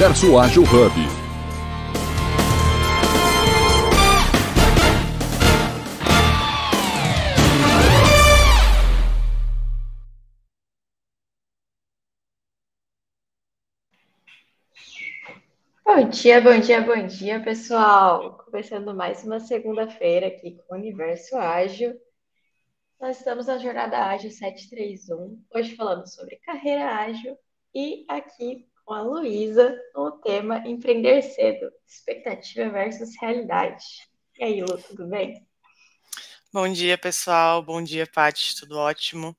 Universo Ágil Hub. Bom dia, bom dia, bom dia, pessoal! Começando mais uma segunda-feira aqui com o Universo Ágil. Nós estamos na Jornada Ágil 731, hoje falando sobre carreira ágil e aqui com a Luísa no tema Empreender Cedo, expectativa versus realidade. E aí, Lu, tudo bem? Bom dia, pessoal. Bom dia, Paty. Tudo ótimo.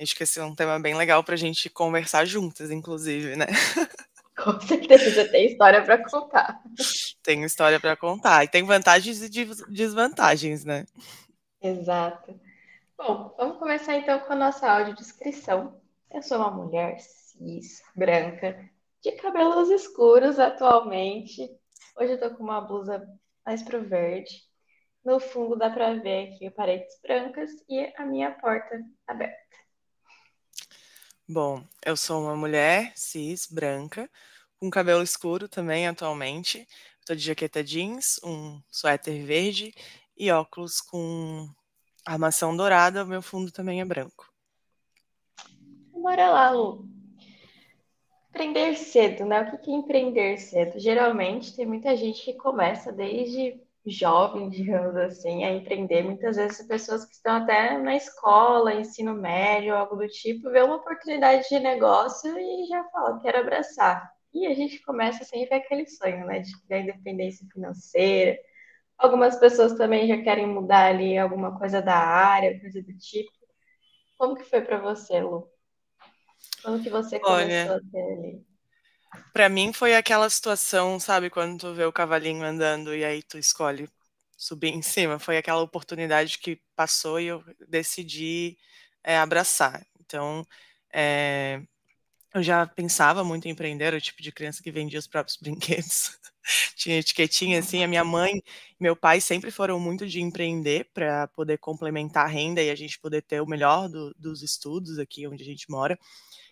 Acho que esse é um tema bem legal para a gente conversar juntas, inclusive, né? Com certeza, tem história para contar. Tem história para contar. E tem vantagens e desvantagens, né? Exato. Bom, vamos começar então com a nossa audiodescrição. Eu sou uma mulher cis, branca, de cabelos escuros atualmente. Hoje eu tô com uma blusa mais pro verde. No fundo dá para ver aqui paredes brancas e a minha porta aberta. Bom, eu sou uma mulher cis, branca, com cabelo escuro também atualmente. Estou de jaqueta jeans, um suéter verde e óculos com armação dourada. O meu fundo também é branco. Bora lá, Lu. Empreender cedo, né? O que é empreender cedo? Geralmente tem muita gente que começa desde jovem, digamos assim, a empreender. Muitas vezes pessoas que estão até na escola, ensino médio, algo do tipo, vê uma oportunidade de negócio e já fala, quero abraçar. E a gente começa sempre aquele sonho, né, de ter independência financeira. Algumas pessoas também já querem mudar ali alguma coisa da área, coisa do tipo. Como que foi para você, Lu? Quando que você começou Olha, a ter ali? Pra mim foi aquela situação, sabe, quando tu vê o cavalinho andando e aí tu escolhe subir em cima. Foi aquela oportunidade que passou e eu decidi é, abraçar. Então, é, eu já pensava muito em empreender, era o tipo de criança que vendia os próprios brinquedos. Tinha etiquetinha assim. A minha mãe e meu pai sempre foram muito de empreender para poder complementar a renda e a gente poder ter o melhor do, dos estudos aqui onde a gente mora.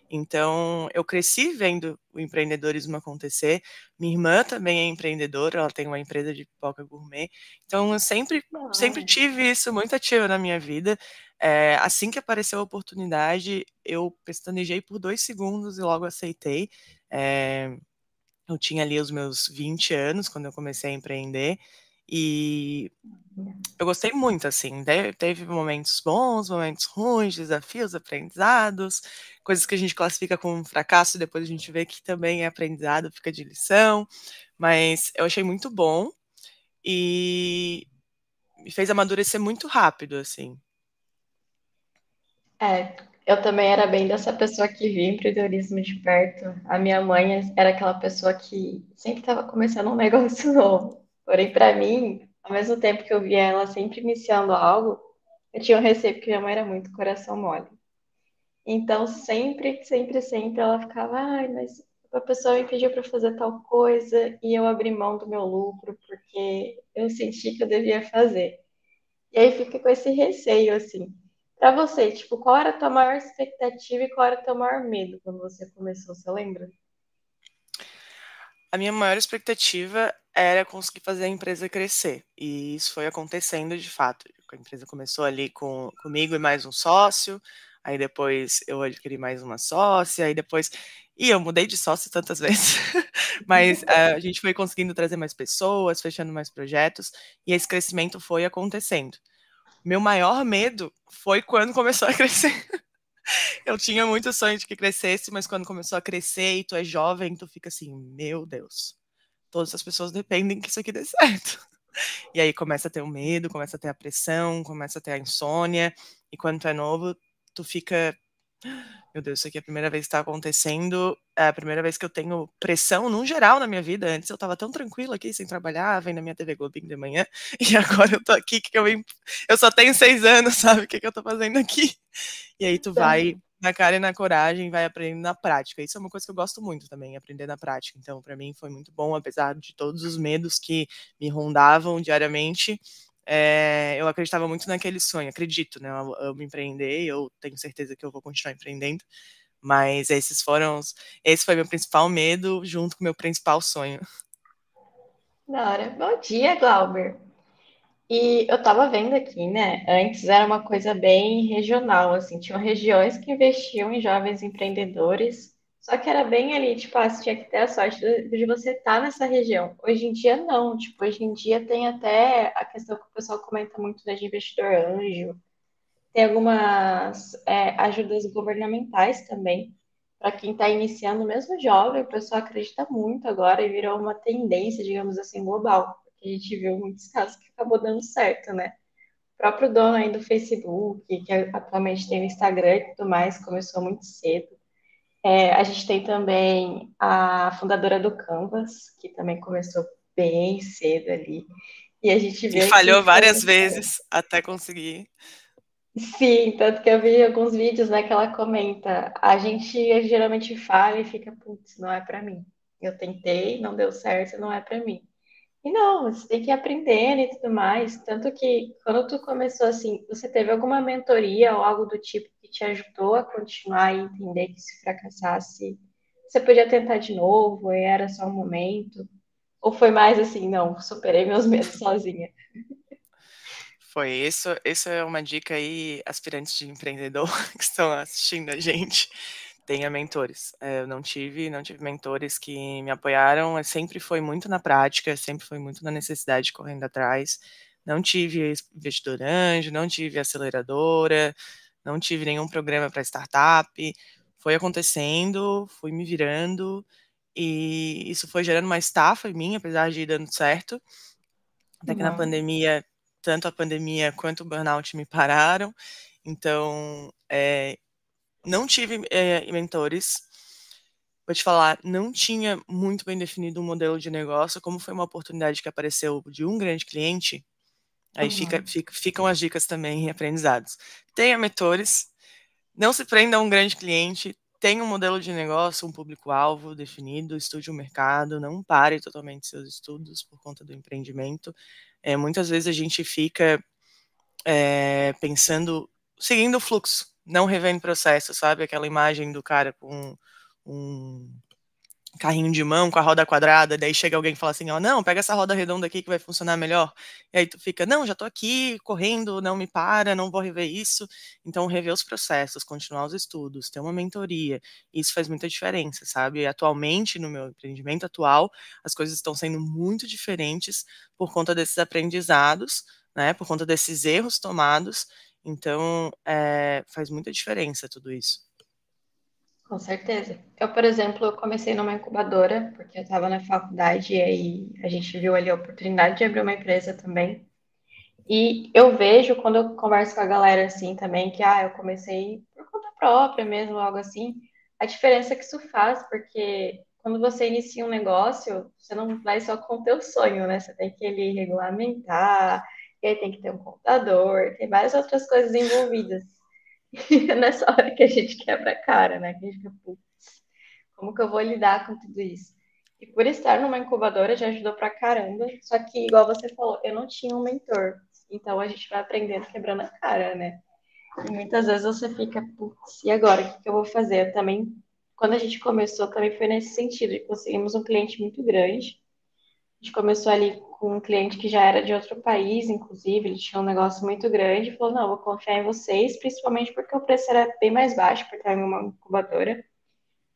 Então, eu cresci vendo o empreendedorismo acontecer. Minha irmã também é empreendedora, ela tem uma empresa de pipoca gourmet. Então, eu sempre, sempre tive isso muito ativo na minha vida. É, assim que apareceu a oportunidade, eu pestanejei por dois segundos e logo aceitei. É, eu tinha ali os meus 20 anos quando eu comecei a empreender. E eu gostei muito, assim. Teve momentos bons, momentos ruins, desafios, aprendizados, coisas que a gente classifica como fracasso e depois a gente vê que também é aprendizado, fica de lição. Mas eu achei muito bom e me fez amadurecer muito rápido, assim. É, eu também era bem dessa pessoa que via empreendedorismo de perto. A minha mãe era aquela pessoa que sempre estava começando um negócio novo. Porém, para mim, ao mesmo tempo que eu via ela sempre iniciando algo, eu tinha um receio, porque minha mãe era muito coração mole. Então, sempre, sempre, sempre ela ficava, ai, mas a pessoa me pediu para fazer tal coisa e eu abri mão do meu lucro porque eu senti que eu devia fazer. E aí fica com esse receio, assim. Para você, tipo, qual era a tua maior expectativa e qual era o teu maior medo quando você começou, você lembra? A minha maior expectativa era conseguir fazer a empresa crescer. E isso foi acontecendo de fato. A empresa começou ali com, comigo e mais um sócio, aí depois eu adquiri mais uma sócia, aí depois. E eu mudei de sócio tantas vezes, mas uh, a gente foi conseguindo trazer mais pessoas, fechando mais projetos, e esse crescimento foi acontecendo. Meu maior medo foi quando começou a crescer. eu tinha muito sonho de que crescesse, mas quando começou a crescer e tu é jovem, tu fica assim, meu Deus, todas as pessoas dependem que isso aqui dê certo. E aí começa a ter o medo, começa a ter a pressão, começa a ter a insônia, e quando tu é novo, tu fica. Meu Deus, isso aqui é a primeira vez que está acontecendo, é a primeira vez que eu tenho pressão no geral na minha vida. Antes eu estava tão tranquila aqui, sem trabalhar, vendo a minha TV Globinho de manhã, e agora eu tô aqui, que eu, eu só tenho seis anos, sabe? O que, que eu tô fazendo aqui? E aí tu vai na cara e na coragem, vai aprendendo na prática. Isso é uma coisa que eu gosto muito também, aprender na prática. Então, para mim foi muito bom, apesar de todos os medos que me rondavam diariamente. É, eu acreditava muito naquele sonho, acredito, né? Eu amo empreender, eu tenho certeza que eu vou continuar empreendendo, Mas esses foram, esse foi meu principal medo, junto com meu principal sonho. Da hora. Bom dia, Glauber. E eu tava vendo aqui, né? Antes era uma coisa bem regional, assim, tinham regiões que investiam em jovens empreendedores, só que era bem ali, tipo, ah, você tinha que ter a sorte de você estar tá nessa região. Hoje em dia, não. Tipo, hoje em dia tem até a questão que o pessoal comenta muito né, de investidor anjo, tem algumas é, ajudas governamentais também, para quem está iniciando, mesmo jovem, o pessoal acredita muito agora e virou uma tendência, digamos assim, global a gente viu muitos casos que acabou dando certo, né? O próprio dono aí do Facebook, que atualmente tem o Instagram e tudo mais, começou muito cedo. É, a gente tem também a fundadora do Canvas, que também começou bem cedo ali. E a gente viu. E falhou várias vezes até conseguir. Sim, tanto que eu vi alguns vídeos né, que ela comenta. A gente geralmente fala e fica, putz, não é para mim. Eu tentei, não deu certo, não é para mim. E não, você tem que ir aprendendo e tudo mais. Tanto que quando tu começou assim, você teve alguma mentoria ou algo do tipo que te ajudou a continuar e entender que se fracassasse, você podia tentar de novo e era só um momento? Ou foi mais assim, não, superei meus medos sozinha? Foi isso. Essa é uma dica aí, aspirantes de empreendedor que estão assistindo a gente tenha mentores. É, eu não tive, não tive mentores que me apoiaram. Sempre foi muito na prática, sempre foi muito na necessidade correndo atrás. Não tive investidor anjo, não tive aceleradora, não tive nenhum programa para startup. Foi acontecendo, fui me virando e isso foi gerando uma estafa em mim, apesar de ir dando certo. Até que uhum. na pandemia, tanto a pandemia quanto o burnout me pararam. Então, é, não tive é, mentores. Vou te falar, não tinha muito bem definido um modelo de negócio. Como foi uma oportunidade que apareceu de um grande cliente, aí uhum. fica, fica, ficam as dicas também em aprendizados. Tenha mentores, não se prenda a um grande cliente, tenha um modelo de negócio, um público-alvo definido, estude o mercado, não pare totalmente seus estudos por conta do empreendimento. É, muitas vezes a gente fica é, pensando, seguindo o fluxo não revendo processo, sabe? Aquela imagem do cara com um carrinho de mão com a roda quadrada, daí chega alguém e fala assim, ó, não, pega essa roda redonda aqui que vai funcionar melhor. E aí tu fica, não, já tô aqui correndo, não me para, não vou rever isso. Então, rever os processos, continuar os estudos, ter uma mentoria, isso faz muita diferença, sabe? Atualmente, no meu empreendimento atual, as coisas estão sendo muito diferentes por conta desses aprendizados, né, por conta desses erros tomados então, é, faz muita diferença tudo isso. Com certeza. Eu, por exemplo, eu comecei numa incubadora, porque eu estava na faculdade e aí a gente viu ali a oportunidade de abrir uma empresa também. E eu vejo, quando eu converso com a galera assim também, que ah, eu comecei por conta própria mesmo, algo assim, a diferença que isso faz, porque quando você inicia um negócio, você não vai só com o teu sonho, né? Você tem que ele regulamentar, e aí tem que ter um computador, tem várias outras coisas envolvidas. E é nessa hora que a gente quebra a cara, né? Que a gente fica, putz, como que eu vou lidar com tudo isso? E por estar numa incubadora já ajudou pra caramba. Só que, igual você falou, eu não tinha um mentor. Então a gente vai aprendendo quebrando a cara, né? E muitas vezes você fica, putz, e agora? O que, que eu vou fazer? Eu também, quando a gente começou, também foi nesse sentido. Conseguimos um cliente muito grande. A gente começou ali com um cliente que já era de outro país, inclusive, ele tinha um negócio muito grande, e falou, não, vou confiar em vocês, principalmente porque o preço era bem mais baixo, por estar em uma incubadora.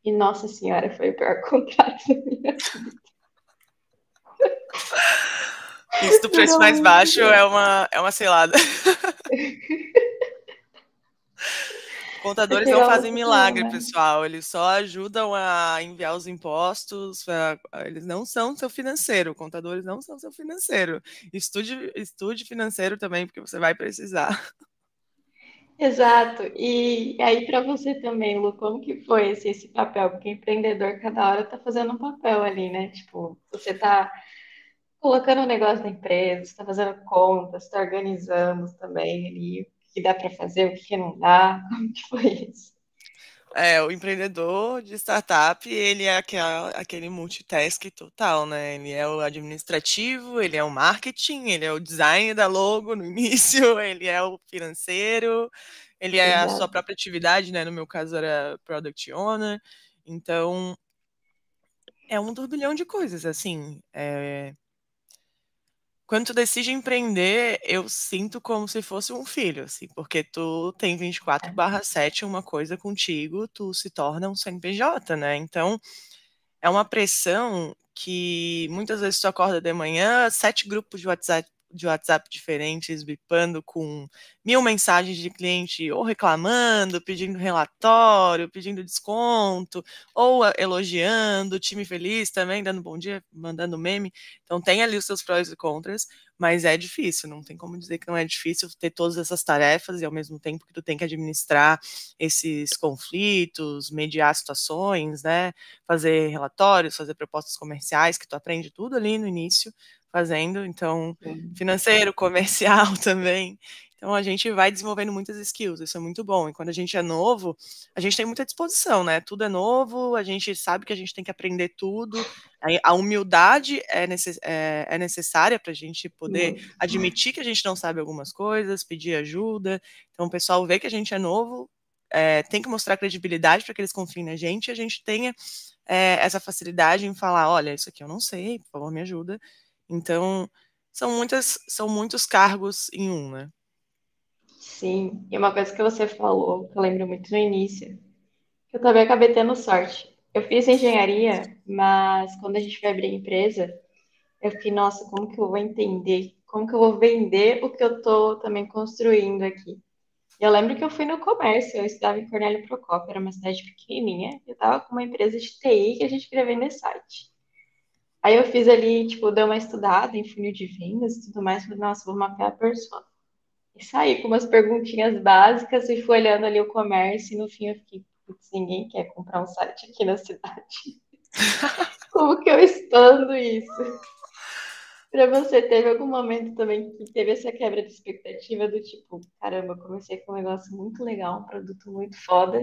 E, nossa senhora, foi o pior contrato da minha vida. Isso do preço mais baixo é uma, é uma selada. Contadores não fazem milagre, né? pessoal. Eles só ajudam a enviar os impostos. Eles não são seu financeiro. Contadores não são seu financeiro. Estude, estude financeiro também, porque você vai precisar. Exato. E aí, para você também, Lu, como que foi esse, esse papel? Porque empreendedor, cada hora está fazendo um papel ali, né? Tipo, você está colocando o um negócio da empresa, está fazendo contas, está organizando também ali que dá para fazer, o que não dá? Como que foi isso? É, o empreendedor de startup, ele é aquela, aquele multitask total, né? Ele é o administrativo, ele é o marketing, ele é o design da logo no início, ele é o financeiro, ele é a sua própria atividade, né? No meu caso era product owner. Então, é um turbilhão de coisas, assim. É... Quando tu decide empreender, eu sinto como se fosse um filho, assim, porque tu tem 24 é. barra 7 uma coisa contigo, tu se torna um CNPJ, né? Então, é uma pressão que muitas vezes tu acorda de manhã, sete grupos de WhatsApp de WhatsApp diferentes, bipando com mil mensagens de cliente ou reclamando, pedindo relatório, pedindo desconto, ou elogiando, time feliz também, dando bom dia, mandando meme. Então tem ali os seus prós e contras, mas é difícil, não tem como dizer que não é difícil ter todas essas tarefas e ao mesmo tempo que tu tem que administrar esses conflitos, mediar situações, né, fazer relatórios, fazer propostas comerciais, que tu aprende tudo ali no início, fazendo, então financeiro, comercial também. Então a gente vai desenvolvendo muitas skills, isso é muito bom. E quando a gente é novo, a gente tem muita disposição, né? Tudo é novo, a gente sabe que a gente tem que aprender tudo. A humildade é, necess é, é necessária para a gente poder admitir que a gente não sabe algumas coisas, pedir ajuda. Então o pessoal vê que a gente é novo, é, tem que mostrar credibilidade para que eles confiem na gente e a gente tenha é, essa facilidade em falar: olha, isso aqui eu não sei, por favor, me ajuda. Então, são muitas, são muitos cargos em um, né? Sim, e uma coisa que você falou, que eu lembro muito no início, que eu também acabei tendo sorte. Eu fiz engenharia, mas quando a gente foi abrir a empresa, eu fiquei, nossa, como que eu vou entender? Como que eu vou vender o que eu tô também construindo aqui? Eu lembro que eu fui no comércio, eu estava em Cornélio Procópio, era uma cidade pequenininha, eu estava com uma empresa de TI que a gente queria vender site. Aí eu fiz ali, tipo, dei uma estudada em funil de vendas e tudo mais. Falei, nossa, vou mapear a persona. E saí com umas perguntinhas básicas e fui olhando ali o comércio. E no fim eu fiquei, putz, ninguém quer comprar um site aqui na cidade. Como que eu expando isso? Para você, teve algum momento também que teve essa quebra de expectativa do tipo, caramba, comecei com um negócio muito legal, um produto muito foda,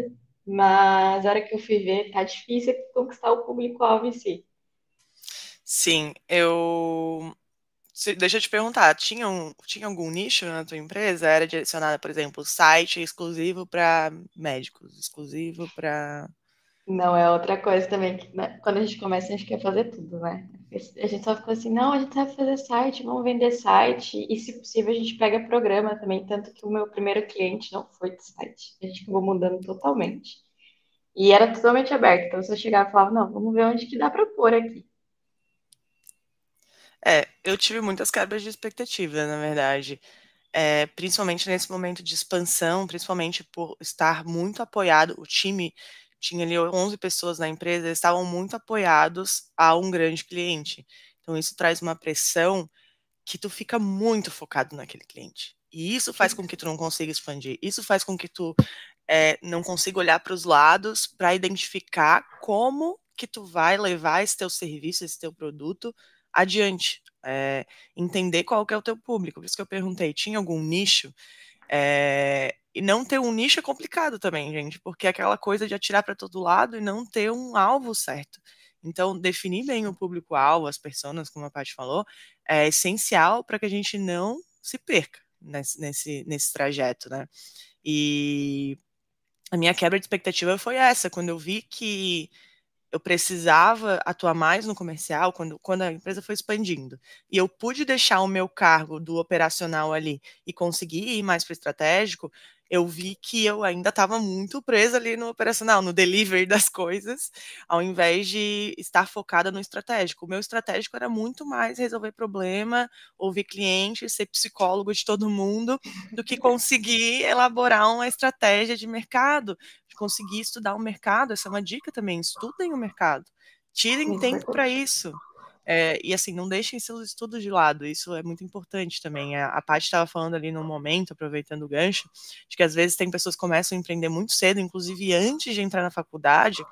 mas a hora que eu fui ver, tá difícil conquistar o público-alvo em si. Sim, eu. Deixa eu te perguntar, tinha, um, tinha algum nicho na tua empresa? Era direcionada, por exemplo, site exclusivo para médicos, exclusivo para. Não, é outra coisa também, que né, quando a gente começa, a gente quer fazer tudo, né? A gente só ficou assim, não, a gente sabe fazer site, vamos vender site, e se possível a gente pega programa também, tanto que o meu primeiro cliente não foi de site, a gente acabou mudando totalmente. E era totalmente aberto, então você chegava e falava, não, vamos ver onde que dá para pôr aqui. É, eu tive muitas quebras de expectativa, na verdade. É, principalmente nesse momento de expansão, principalmente por estar muito apoiado, o time tinha ali 11 pessoas na empresa, estavam muito apoiados a um grande cliente. Então isso traz uma pressão que tu fica muito focado naquele cliente. E isso faz com que tu não consiga expandir. Isso faz com que tu é, não consiga olhar para os lados para identificar como que tu vai levar esse teu serviço, esse teu produto adiante. É, entender qual que é o teu público. Por isso que eu perguntei, tinha algum nicho? É, e não ter um nicho é complicado também, gente, porque é aquela coisa de atirar para todo lado e não ter um alvo certo. Então, definir bem o público-alvo, as pessoas, como a Paty falou, é essencial para que a gente não se perca nesse, nesse, nesse trajeto, né? E a minha quebra de expectativa foi essa, quando eu vi que eu precisava atuar mais no comercial quando, quando a empresa foi expandindo. E eu pude deixar o meu cargo do operacional ali e conseguir ir mais para o estratégico, eu vi que eu ainda estava muito presa ali no operacional, no delivery das coisas, ao invés de estar focada no estratégico. O meu estratégico era muito mais resolver problema, ouvir clientes, ser psicólogo de todo mundo, do que conseguir elaborar uma estratégia de mercado, de conseguir estudar o mercado. Essa é uma dica também, estudem o mercado. Tirem tempo para isso. É, e assim, não deixem seus estudos de lado, isso é muito importante também. A, a Paty estava falando ali no momento, aproveitando o gancho, de que às vezes tem pessoas que começam a empreender muito cedo, inclusive antes de entrar na faculdade,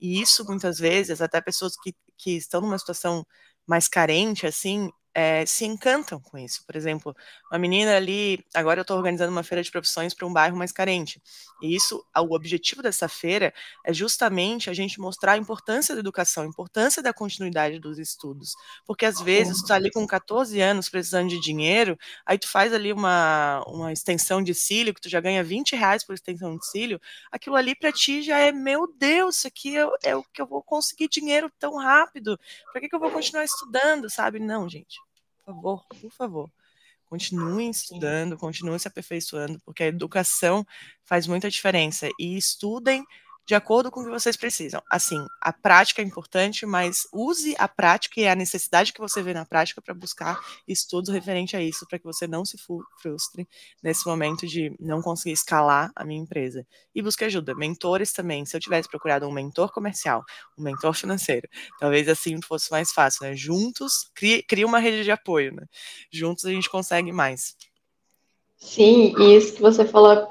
e isso muitas vezes, até pessoas que, que estão numa situação mais carente, assim, é, se encantam com isso. Por exemplo, uma menina ali, agora eu estou organizando uma feira de profissões para um bairro mais carente. E isso, o objetivo dessa feira é justamente a gente mostrar a importância da educação, a importância da continuidade dos estudos. Porque às vezes tu está ali com 14 anos precisando de dinheiro, aí tu faz ali uma, uma extensão de cílio, que tu já ganha 20 reais por extensão de cílio, aquilo ali para ti já é, meu Deus, isso aqui é, é, o que eu vou conseguir dinheiro tão rápido. Para que, que eu vou continuar estudando, sabe? Não, gente favor, por favor, continuem estudando, continuem se aperfeiçoando, porque a educação faz muita diferença. E estudem de acordo com o que vocês precisam. Assim, a prática é importante, mas use a prática e a necessidade que você vê na prática para buscar estudos referente a isso, para que você não se frustre nesse momento de não conseguir escalar a minha empresa. E busque ajuda. Mentores também. Se eu tivesse procurado um mentor comercial, um mentor financeiro, talvez assim fosse mais fácil, né? Juntos, cria, cria uma rede de apoio, né? Juntos a gente consegue mais. Sim, e isso que você falou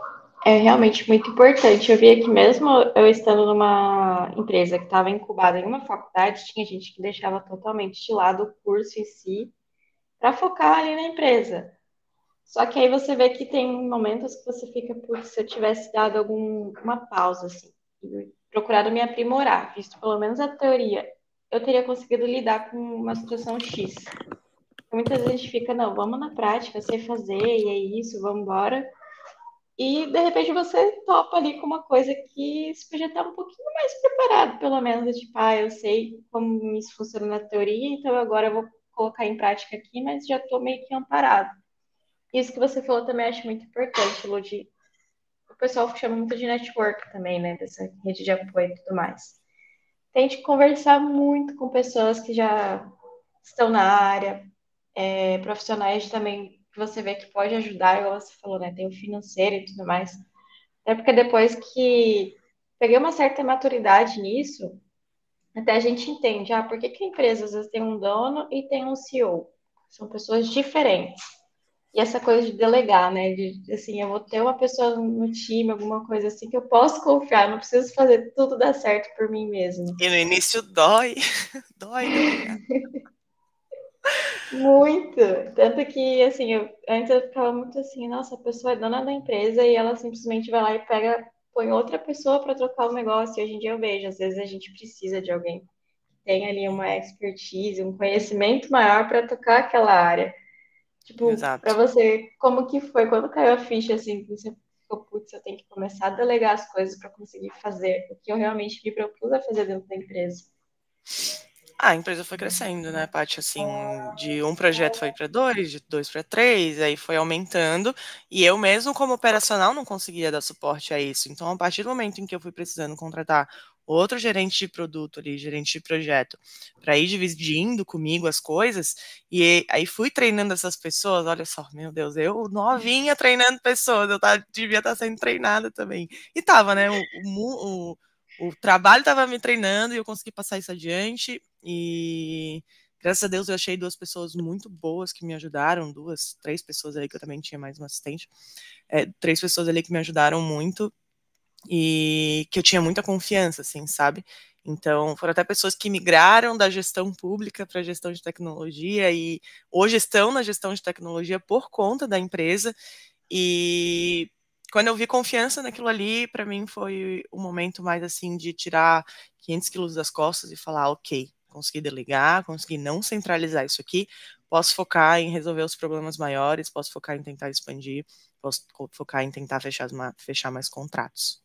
é realmente muito importante. Eu vi que mesmo eu estando numa empresa que estava incubada em uma faculdade, tinha gente que deixava totalmente de lado o curso em si para focar ali na empresa. Só que aí você vê que tem momentos que você fica, por se eu tivesse dado alguma pausa, assim, procurado me aprimorar, visto pelo menos a teoria, eu teria conseguido lidar com uma situação X. Muitas vezes a gente fica, não, vamos na prática, sei fazer, e é isso, vamos embora. E de repente você topa ali com uma coisa que você podia estar um pouquinho mais preparado, pelo menos, tipo, ah, eu sei como isso funciona na teoria, então agora eu vou colocar em prática aqui, mas já estou meio que amparado. Isso que você falou também acho muito importante, Ludi. O pessoal chama muito de network também, né? Dessa rede de apoio e tudo mais. Tente conversar muito com pessoas que já estão na área, é, profissionais também que você vê que pode ajudar, igual você falou, né? Tem o financeiro e tudo mais. Até porque depois que peguei uma certa maturidade nisso, até a gente entende, ah, por que, que a empresa às vezes tem um dono e tem um CEO? São pessoas diferentes. E essa coisa de delegar, né? De, assim, eu vou ter uma pessoa no time, alguma coisa assim, que eu posso confiar, não preciso fazer tudo dar certo por mim mesmo. E no início dói, dói, dói. Muito. Tanto que, assim, eu, antes eu ficava muito assim, nossa, a pessoa é dona da empresa e ela simplesmente vai lá e pega, põe outra pessoa para trocar o negócio. E hoje em dia eu vejo, às vezes a gente precisa de alguém que tem ali uma expertise, um conhecimento maior para tocar aquela área. Tipo, para você, como que foi? Quando caiu a ficha, assim, você ficou, putz, eu tenho que começar a delegar as coisas para conseguir fazer o que eu realmente me propus a fazer dentro da empresa. Ah, a empresa foi crescendo, né, Paty? Assim, de um projeto foi para dois, de dois para três, aí foi aumentando, e eu mesmo, como operacional, não conseguia dar suporte a isso. Então, a partir do momento em que eu fui precisando contratar outro gerente de produto ali, gerente de projeto, para ir dividindo comigo as coisas, e aí fui treinando essas pessoas, olha só, meu Deus, eu novinha treinando pessoas, eu tá, devia estar tá sendo treinada também. E tava, né, o, o, o trabalho estava me treinando e eu consegui passar isso adiante. E graças a Deus eu achei duas pessoas muito boas que me ajudaram, duas, três pessoas ali que eu também tinha mais um assistente, é, três pessoas ali que me ajudaram muito e que eu tinha muita confiança, assim, sabe? Então, foram até pessoas que migraram da gestão pública para a gestão de tecnologia e hoje estão na gestão de tecnologia por conta da empresa. E quando eu vi confiança naquilo ali, para mim foi o um momento mais assim de tirar 500 quilos das costas e falar, ok, consegui delegar, consegui não centralizar isso aqui, posso focar em resolver os problemas maiores, posso focar em tentar expandir, posso focar em tentar fechar, fechar mais contratos.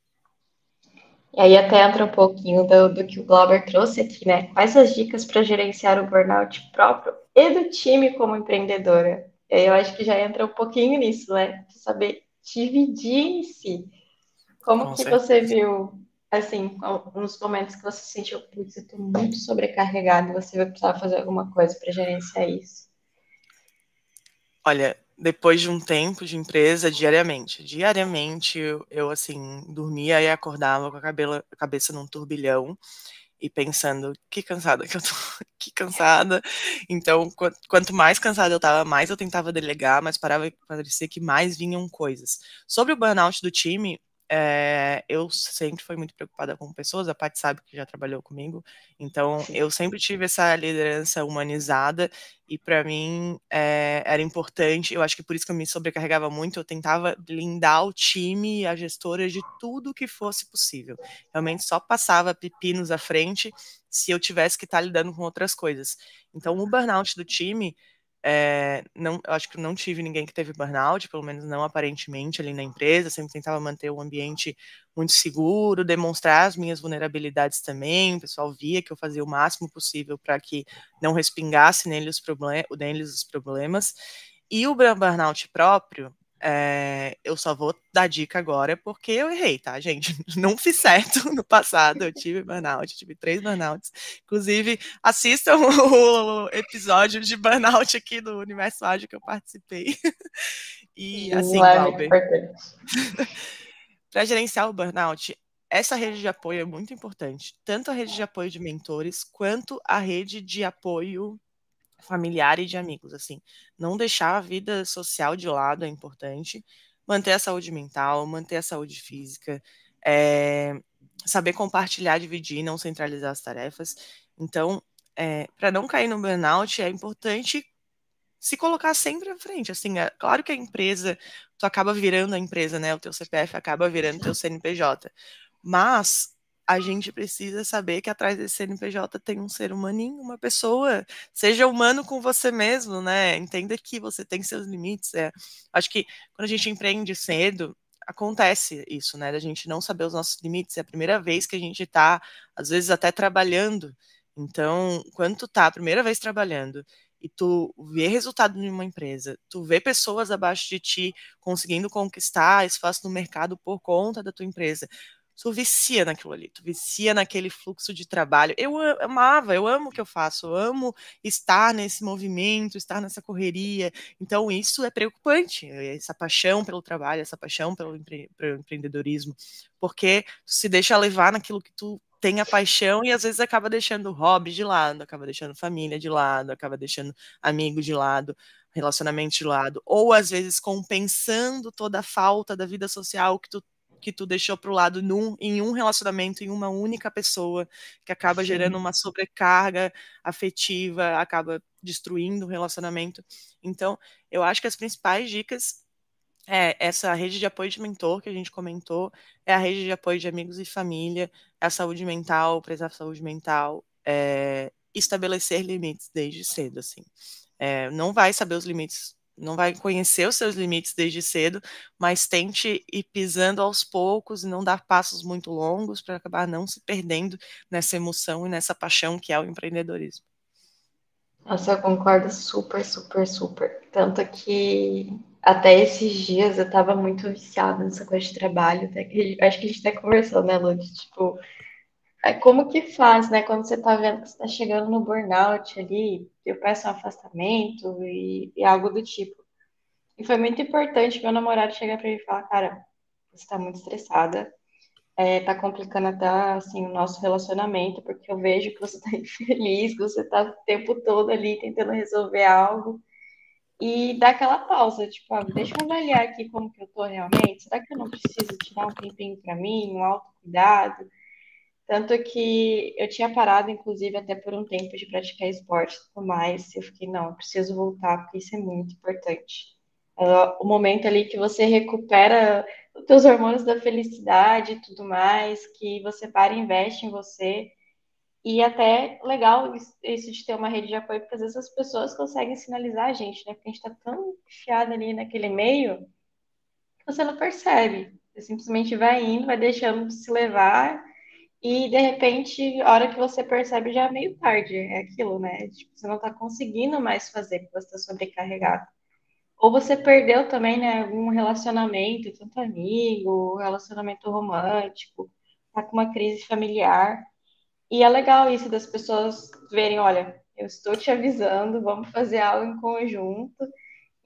E aí até entra um pouquinho do, do que o Glauber trouxe aqui, né? Quais as dicas para gerenciar o burnout próprio e do time como empreendedora? Eu acho que já entra um pouquinho nisso, né? De saber dividir em si. Como Com que certeza. você viu, assim, nos momentos que você sentiu, putz, eu estou muito sobrecarregado você vai precisar fazer alguma coisa para gerenciar isso? Olha, depois de um tempo de empresa, diariamente. Diariamente, eu, eu assim, dormia e acordava com a, cabela, cabeça num turbilhão e pensando, que cansada que eu tô, que cansada. Então, quanto mais cansada eu tava, mais eu tentava delegar, mas parava parecer que mais vinham coisas. Sobre o burnout do time, é, eu sempre fui muito preocupada com pessoas, a Paty sabe que já trabalhou comigo, então eu sempre tive essa liderança humanizada E para mim é, era importante, eu acho que por isso que eu me sobrecarregava muito, eu tentava blindar o time e a gestora de tudo que fosse possível. Realmente só passava pepinos à frente se eu tivesse que estar tá lidando com outras coisas. Então o burnout do time é, não, acho que não tive ninguém que teve burnout, pelo menos não aparentemente ali na empresa. Sempre tentava manter o ambiente muito seguro, demonstrar as minhas vulnerabilidades também. O pessoal via que eu fazia o máximo possível para que não respingasse neles os, problem neles os problemas. E o burnout próprio, é, eu só vou dar dica agora porque eu errei, tá, gente? Não fiz certo no passado. Eu tive burnout, tive três burnouts. Inclusive, assistam o episódio de burnout aqui do Universo Ágil que eu participei. E assim, Valber, para gerenciar o burnout, essa rede de apoio é muito importante. Tanto a rede de apoio de mentores quanto a rede de apoio familiar e de amigos, assim. Não deixar a vida social de lado é importante. Manter a saúde mental, manter a saúde física, é, saber compartilhar, dividir, não centralizar as tarefas. Então, é, para não cair no burnout, é importante se colocar sempre à frente. Assim, é claro que a empresa, tu acaba virando a empresa, né? O teu CPF acaba virando o teu CNPJ. Mas a gente precisa saber que atrás desse CNPJ tem um ser humaninho, uma pessoa. Seja humano com você mesmo, né? Entenda que você tem seus limites. É. Acho que quando a gente empreende cedo, acontece isso, né? Da gente não saber os nossos limites. É a primeira vez que a gente está, às vezes, até trabalhando. Então, quando tu tá a primeira vez trabalhando e tu vê resultado em uma empresa, tu vê pessoas abaixo de ti conseguindo conquistar espaço no mercado por conta da tua empresa, tu vicia naquilo ali, tu vicia naquele fluxo de trabalho. Eu amava, eu amo o que eu faço, eu amo estar nesse movimento, estar nessa correria. Então, isso é preocupante, essa paixão pelo trabalho, essa paixão pelo, empre pelo empreendedorismo, porque tu se deixa levar naquilo que tu tem a paixão e às vezes acaba deixando o hobby de lado, acaba deixando família de lado, acaba deixando amigos de lado, relacionamento de lado, ou às vezes compensando toda a falta da vida social que tu que tu deixou para o lado num, em um relacionamento, em uma única pessoa, que acaba Sim. gerando uma sobrecarga afetiva, acaba destruindo o relacionamento. Então, eu acho que as principais dicas é essa rede de apoio de mentor que a gente comentou, é a rede de apoio de amigos e família, é a saúde mental, prezar a saúde mental, é, estabelecer limites desde cedo, assim. É, não vai saber os limites não vai conhecer os seus limites desde cedo, mas tente ir pisando aos poucos e não dar passos muito longos para acabar não se perdendo nessa emoção e nessa paixão que é o empreendedorismo. Nossa, eu concordo super, super, super. Tanto que até esses dias eu estava muito viciada nessa coisa de trabalho, até que acho que a gente até conversou, né, Lud? Tipo, é como que faz, né? Quando você tá vendo que você tá chegando no burnout ali, eu peço um afastamento e, e algo do tipo. E foi muito importante meu namorado chegar para mim e falar, cara, você tá muito estressada, é, tá complicando até, assim, o nosso relacionamento, porque eu vejo que você tá infeliz, que você tá o tempo todo ali tentando resolver algo. E dá aquela pausa, tipo, ah, deixa eu avaliar aqui como que eu tô realmente. Será que eu não preciso tirar um tempinho para mim, um autocuidado? Tanto que eu tinha parado, inclusive, até por um tempo de praticar esporte e tudo mais. Eu fiquei, não, eu preciso voltar, porque isso é muito importante. É o momento ali que você recupera os teus hormônios da felicidade e tudo mais, que você para e investe em você. E até legal isso de ter uma rede de apoio, porque às vezes as pessoas conseguem sinalizar a gente, né? Porque a gente tá tão enfiado ali naquele meio que você não percebe. Você simplesmente vai indo, vai deixando de se levar e de repente, a hora que você percebe já é meio tarde, é aquilo, né? Tipo, você não tá conseguindo mais fazer porque você tá sobrecarregado. Ou você perdeu também, né, algum relacionamento, tanto amigo, relacionamento romântico, tá com uma crise familiar. E é legal isso das pessoas verem, olha, eu estou te avisando, vamos fazer algo em conjunto.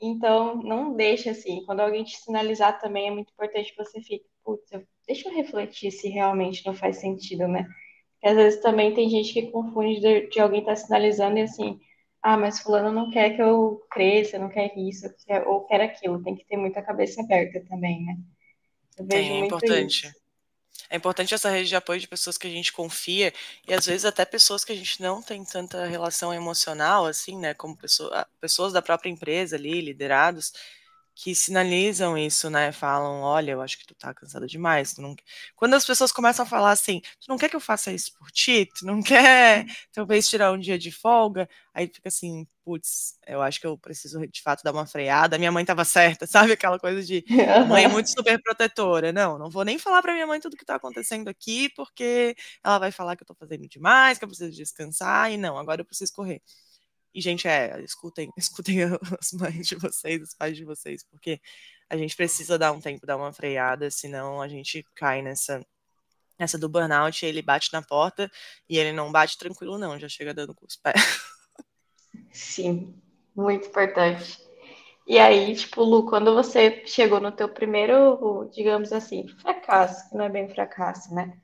Então, não deixe assim. Quando alguém te sinalizar também, é muito importante que você fique, putz, eu deixa eu refletir se realmente não faz sentido, né? Porque às vezes também tem gente que confunde de, de alguém estar tá sinalizando e assim, ah, mas fulano não quer que eu cresça, não quer isso, ou quer aquilo. Tem que ter muita cabeça aberta também, né? Vejo é muito importante. Isso. É importante essa rede de apoio de pessoas que a gente confia e às vezes até pessoas que a gente não tem tanta relação emocional, assim, né? Como pessoa, pessoas da própria empresa ali, liderados, que sinalizam isso, né? Falam, olha, eu acho que tu tá cansada demais. Tu não... Quando as pessoas começam a falar assim, tu não quer que eu faça isso por ti? Tu não quer talvez tirar um dia de folga? Aí fica assim, putz, eu acho que eu preciso de fato dar uma freada. Minha mãe tava certa, sabe? Aquela coisa de mãe é muito super protetora. Não, não vou nem falar pra minha mãe tudo que tá acontecendo aqui, porque ela vai falar que eu tô fazendo demais, que eu preciso descansar, e não, agora eu preciso correr. E, gente, é, escutem, escutem as mães de vocês, os pais de vocês, porque a gente precisa dar um tempo, dar uma freada, senão a gente cai nessa nessa do burnout, ele bate na porta e ele não bate tranquilo, não, já chega dando com os pés. Sim, muito importante. E aí, tipo, Lu, quando você chegou no teu primeiro, digamos assim, fracasso, que não é bem fracasso, né?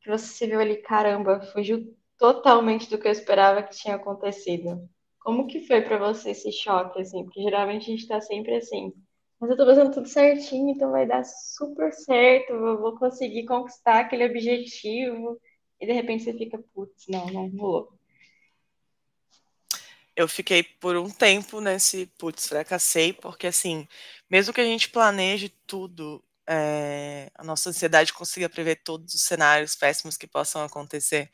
Que você se viu ali, caramba, fugiu totalmente do que eu esperava que tinha acontecido. Como que foi para você esse choque, assim? Porque geralmente a gente tá sempre assim, mas eu tô fazendo tudo certinho, então vai dar super certo, eu vou conseguir conquistar aquele objetivo. E de repente você fica, putz, não, não rolou. Eu fiquei por um tempo nesse, putz, fracassei, porque assim, mesmo que a gente planeje tudo, é, a nossa ansiedade consiga prever todos os cenários péssimos que possam acontecer.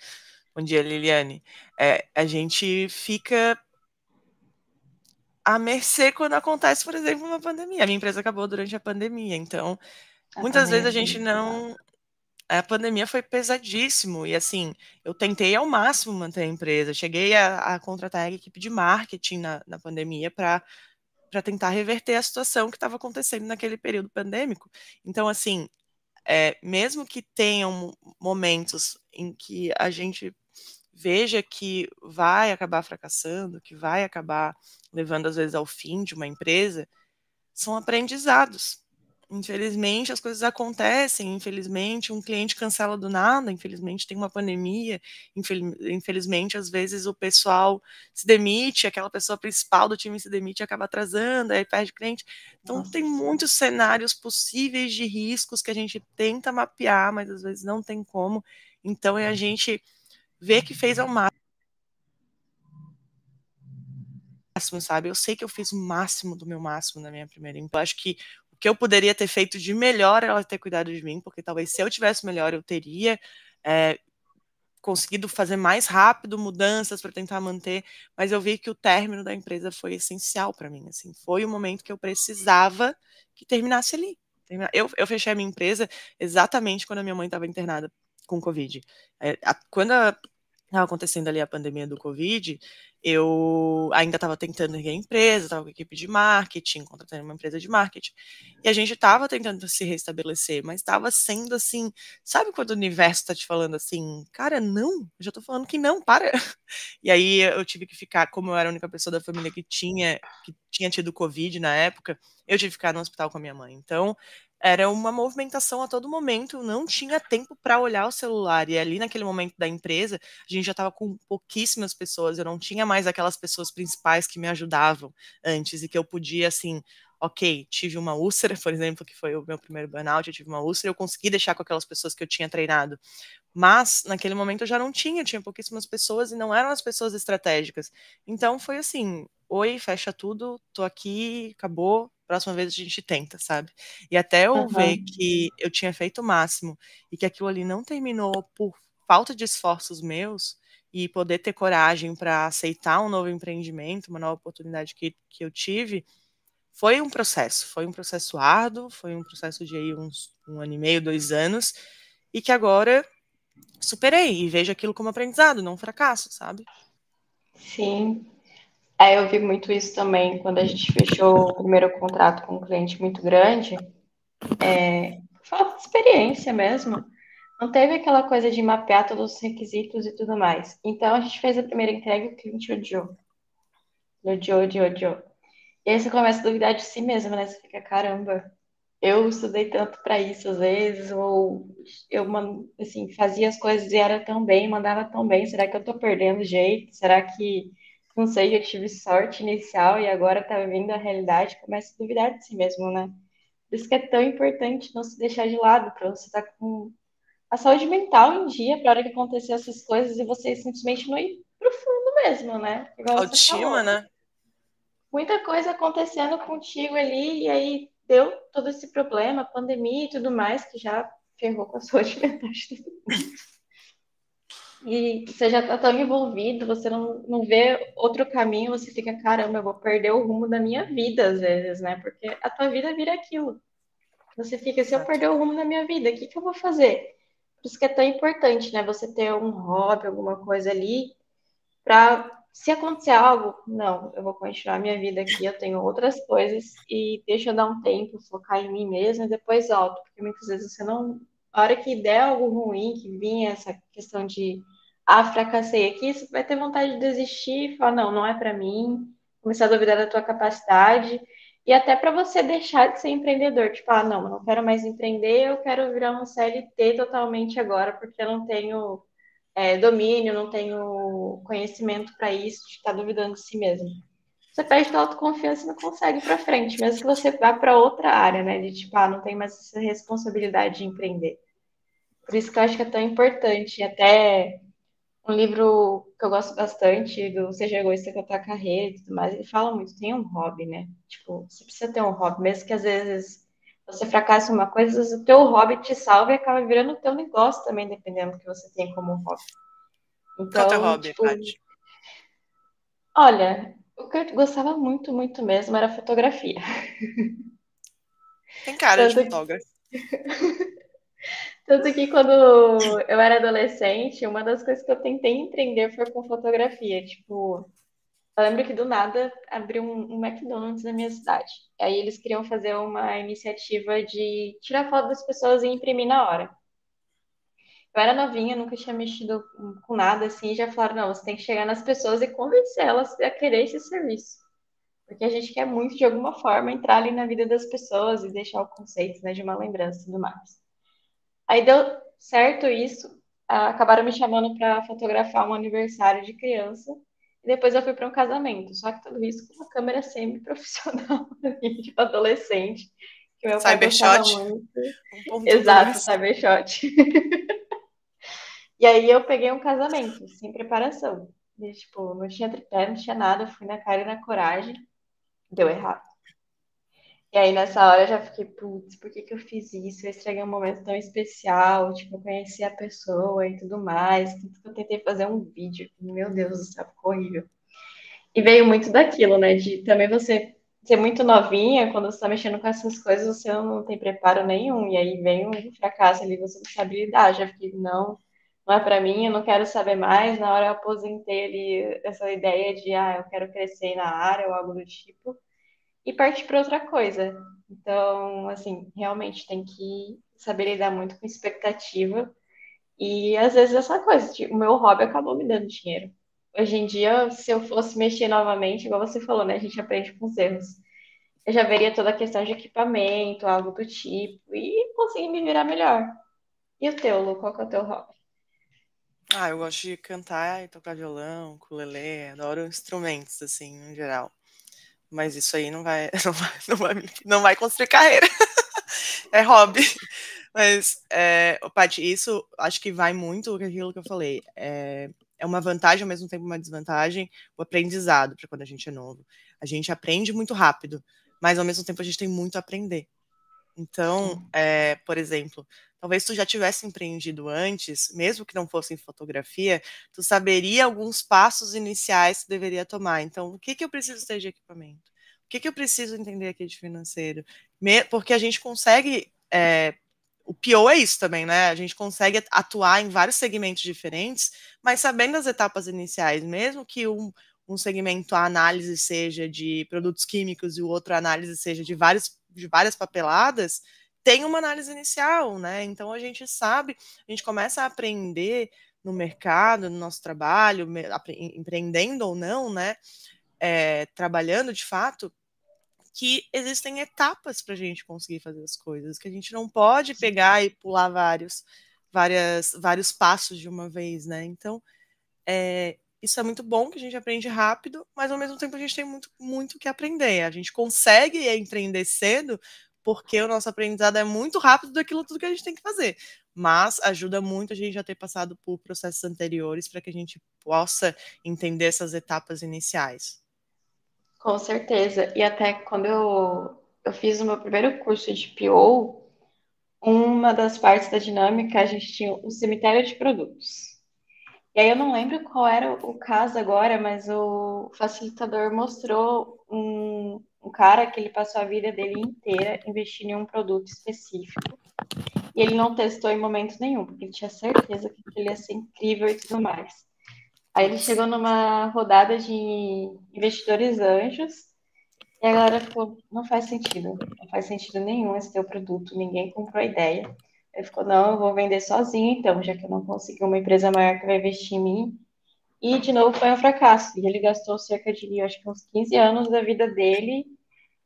Bom dia, Liliane. É, a gente fica à mercê quando acontece, por exemplo, uma pandemia. A minha empresa acabou durante a pandemia, então a muitas vezes a gente não. A pandemia foi pesadíssimo e assim, eu tentei ao máximo manter a empresa. Cheguei a, a contratar a equipe de marketing na, na pandemia para para tentar reverter a situação que estava acontecendo naquele período pandêmico. Então, assim, é, mesmo que tenham momentos em que a gente veja que vai acabar fracassando, que vai acabar levando às vezes ao fim de uma empresa, são aprendizados. Infelizmente as coisas acontecem, infelizmente um cliente cancela do nada, infelizmente tem uma pandemia, infelizmente às vezes o pessoal se demite, aquela pessoa principal do time se demite e acaba atrasando, aí perde cliente. Então Nossa. tem muitos cenários possíveis de riscos que a gente tenta mapear, mas às vezes não tem como. Então é a gente ver que fez ao máximo, sabe? Eu sei que eu fiz o máximo do meu máximo na minha primeira empresa. Eu acho que o que eu poderia ter feito de melhor é ela ter cuidado de mim, porque talvez se eu tivesse melhor eu teria é, conseguido fazer mais rápido mudanças para tentar manter, mas eu vi que o término da empresa foi essencial para mim. Assim, foi o momento que eu precisava que terminasse ali. Eu, eu fechei a minha empresa exatamente quando a minha mãe estava internada com Covid. É, a, quando estava acontecendo ali a pandemia do Covid, eu ainda estava tentando erguer a empresa, estava com a equipe de marketing, contratando uma empresa de marketing, e a gente estava tentando se restabelecer, mas estava sendo assim, sabe quando o universo está te falando assim, cara, não, eu já estou falando que não, para. E aí eu tive que ficar, como eu era a única pessoa da família que tinha, que tinha tido Covid na época, eu tive que ficar no hospital com a minha mãe. Então, era uma movimentação a todo momento, não tinha tempo para olhar o celular. E ali naquele momento da empresa, a gente já estava com pouquíssimas pessoas, eu não tinha mais aquelas pessoas principais que me ajudavam antes e que eu podia assim, ok, tive uma úlcera, por exemplo, que foi o meu primeiro burnout, eu tive uma úlcera, eu consegui deixar com aquelas pessoas que eu tinha treinado. Mas naquele momento eu já não tinha, tinha pouquíssimas pessoas e não eram as pessoas estratégicas. Então foi assim, oi, fecha tudo, tô aqui, acabou, próxima vez a gente tenta, sabe? E até eu uhum. ver que eu tinha feito o máximo e que aquilo ali não terminou por falta de esforços meus e poder ter coragem para aceitar um novo empreendimento, uma nova oportunidade que, que eu tive, foi um processo, foi um processo árduo, foi um processo de aí uns um ano e meio, dois anos, e que agora superei e vejo aquilo como aprendizado, não um fracasso, sabe? Sim, é, eu vi muito isso também quando a gente fechou o primeiro contrato com um cliente muito grande. É, falta de experiência mesmo. Não teve aquela coisa de mapear todos os requisitos e tudo mais. Então a gente fez a primeira entrega e o cliente odiou. Odiou, odiou, odiou. E aí você começa a duvidar de si mesmo, né? Você fica, caramba, eu estudei tanto para isso às vezes, ou eu assim, fazia as coisas e era tão bem, mandava tão bem. Será que eu tô perdendo jeito? Será que não sei, eu tive sorte inicial e agora tá vindo a realidade, começa a duvidar de si mesmo, né? Por isso que é tão importante não se deixar de lado, para você estar tá com a saúde mental em dia para hora que acontecer essas coisas e você simplesmente não ir pro fundo mesmo, né? Igual Autoestima, né? Muita coisa acontecendo contigo ali e aí deu todo esse problema, pandemia e tudo mais, que já ferrou com a saúde mental de todo mundo. E você já tá tão envolvido, você não, não vê outro caminho, você fica, caramba, eu vou perder o rumo da minha vida, às vezes, né? Porque a tua vida vira aquilo. Você fica, se eu perder o rumo da minha vida, o que, que eu vou fazer? Por isso que é tão importante, né? Você ter um hobby, alguma coisa ali, para se acontecer algo, não, eu vou continuar minha vida aqui, eu tenho outras coisas e deixa eu dar um tempo, focar em mim mesma e depois volto, porque muitas vezes você não, a hora que der algo ruim, que vinha essa questão de ah, fracassei aqui, você vai ter vontade de desistir falar, não, não é para mim, começar a duvidar da tua capacidade e até para você deixar de ser empreendedor, tipo, ah, não, não quero mais empreender, eu quero virar um CLT totalmente agora, porque eu não tenho é, domínio, não tenho conhecimento para isso, de estar duvidando de si mesmo. Você perde a autoconfiança e não consegue para frente, mesmo que você vá para outra área, né? De tipo, ah, não tem mais essa responsabilidade de empreender. Por isso que eu acho que é tão importante. Até um livro que eu gosto bastante, do Seja Egoísta com a Tua Carreira e tudo mais, ele fala muito, tem um hobby, né? Tipo, você precisa ter um hobby, mesmo que às vezes você fracassa uma coisa, o teu hobby te salva e acaba virando o teu negócio também, dependendo do que você tem como hobby. Então, Qual é o teu hobby, tipo, Paty? Olha, o que eu gostava muito, muito mesmo era fotografia. Tem cara Tanto de fotógrafo. Tanto que quando eu era adolescente, uma das coisas que eu tentei empreender foi com fotografia. Tipo, eu lembro que do nada abriu um, um McDonald's na minha cidade. Aí eles queriam fazer uma iniciativa de tirar foto das pessoas e imprimir na hora. Eu era novinha, nunca tinha mexido com nada assim, e já falaram: não, você tem que chegar nas pessoas e convencer elas a querer esse serviço. Porque a gente quer muito, de alguma forma, entrar ali na vida das pessoas e deixar o conceito né, de uma lembrança e tudo mais. Aí deu certo isso, acabaram me chamando para fotografar um aniversário de criança. E depois eu fui para um casamento, só que tudo isso com uma câmera semi-profissional de tipo, adolescente. Que meu cybershot. Um Exato, cybershot. e aí eu peguei um casamento, sem preparação. E, tipo, não tinha tripé, não tinha nada, fui na cara e na coragem. Deu errado. E aí nessa hora eu já fiquei, putz, por que, que eu fiz isso? Eu estraguei um momento tão especial, tipo, eu conheci a pessoa e tudo mais. Tanto que eu tentei fazer um vídeo, meu Deus do céu, ficou horrível. E veio muito daquilo, né? De também você ser muito novinha, quando você tá mexendo com essas coisas, você não tem preparo nenhum. E aí vem um fracasso ali, você não sabe lidar. Já fiquei, não, não é para mim, eu não quero saber mais. Na hora eu aposentei ali essa ideia de, ah, eu quero crescer na área ou algo do tipo e partir para outra coisa. Então, assim, realmente tem que saber lidar muito com expectativa. E às vezes essa coisa, tipo, o meu hobby acabou me dando dinheiro. Hoje em dia, se eu fosse mexer novamente, igual você falou, né? A gente aprende com os erros. Eu já veria toda a questão de equipamento, algo do tipo, e conseguir me virar melhor. E o teu, Lu, qual que é o teu hobby? Ah, eu gosto de cantar e tocar violão, ukulele, adoro instrumentos, assim, no geral. Mas isso aí não vai, não vai, não vai, não vai construir carreira. é hobby. Mas, é, Paty, isso acho que vai muito com aquilo que eu falei. É, é uma vantagem, ao mesmo tempo uma desvantagem, o aprendizado para quando a gente é novo. A gente aprende muito rápido, mas ao mesmo tempo a gente tem muito a aprender. Então, é, por exemplo, talvez tu já tivesse empreendido antes, mesmo que não fosse em fotografia, tu saberia alguns passos iniciais que deveria tomar. Então, o que, que eu preciso ter de equipamento? O que, que eu preciso entender aqui de financeiro? Porque a gente consegue. É, o pior é isso também, né? A gente consegue atuar em vários segmentos diferentes, mas sabendo as etapas iniciais, mesmo que um, um segmento a análise seja de produtos químicos e o outro a análise seja de, vários, de várias papeladas, tem uma análise inicial, né? Então a gente sabe, a gente começa a aprender no mercado, no nosso trabalho, empreendendo ou não, né? É, trabalhando de fato, que existem etapas para a gente conseguir fazer as coisas, que a gente não pode pegar e pular vários, várias, vários passos de uma vez, né? Então, é, isso é muito bom que a gente aprende rápido, mas ao mesmo tempo a gente tem muito, muito que aprender. A gente consegue empreender cedo porque o nosso aprendizado é muito rápido daquilo tudo que a gente tem que fazer. mas ajuda muito a gente já ter passado por processos anteriores para que a gente possa entender essas etapas iniciais. Com certeza. E até quando eu, eu fiz o meu primeiro curso de PO, uma das partes da dinâmica, a gente tinha o cemitério de produtos. E aí eu não lembro qual era o caso agora, mas o facilitador mostrou um, um cara que ele passou a vida dele inteira investindo em um produto específico. E ele não testou em momento nenhum, porque ele tinha certeza que ele ia ser incrível e tudo mais. Aí ele chegou numa rodada de investidores anjos e a galera ficou, não faz sentido, não faz sentido nenhum esse teu produto, ninguém comprou a ideia. Ele ficou, não, eu vou vender sozinho então, já que eu não consegui uma empresa maior que vai investir em mim. E de novo foi um fracasso. E ele gastou cerca de, acho que uns 15 anos da vida dele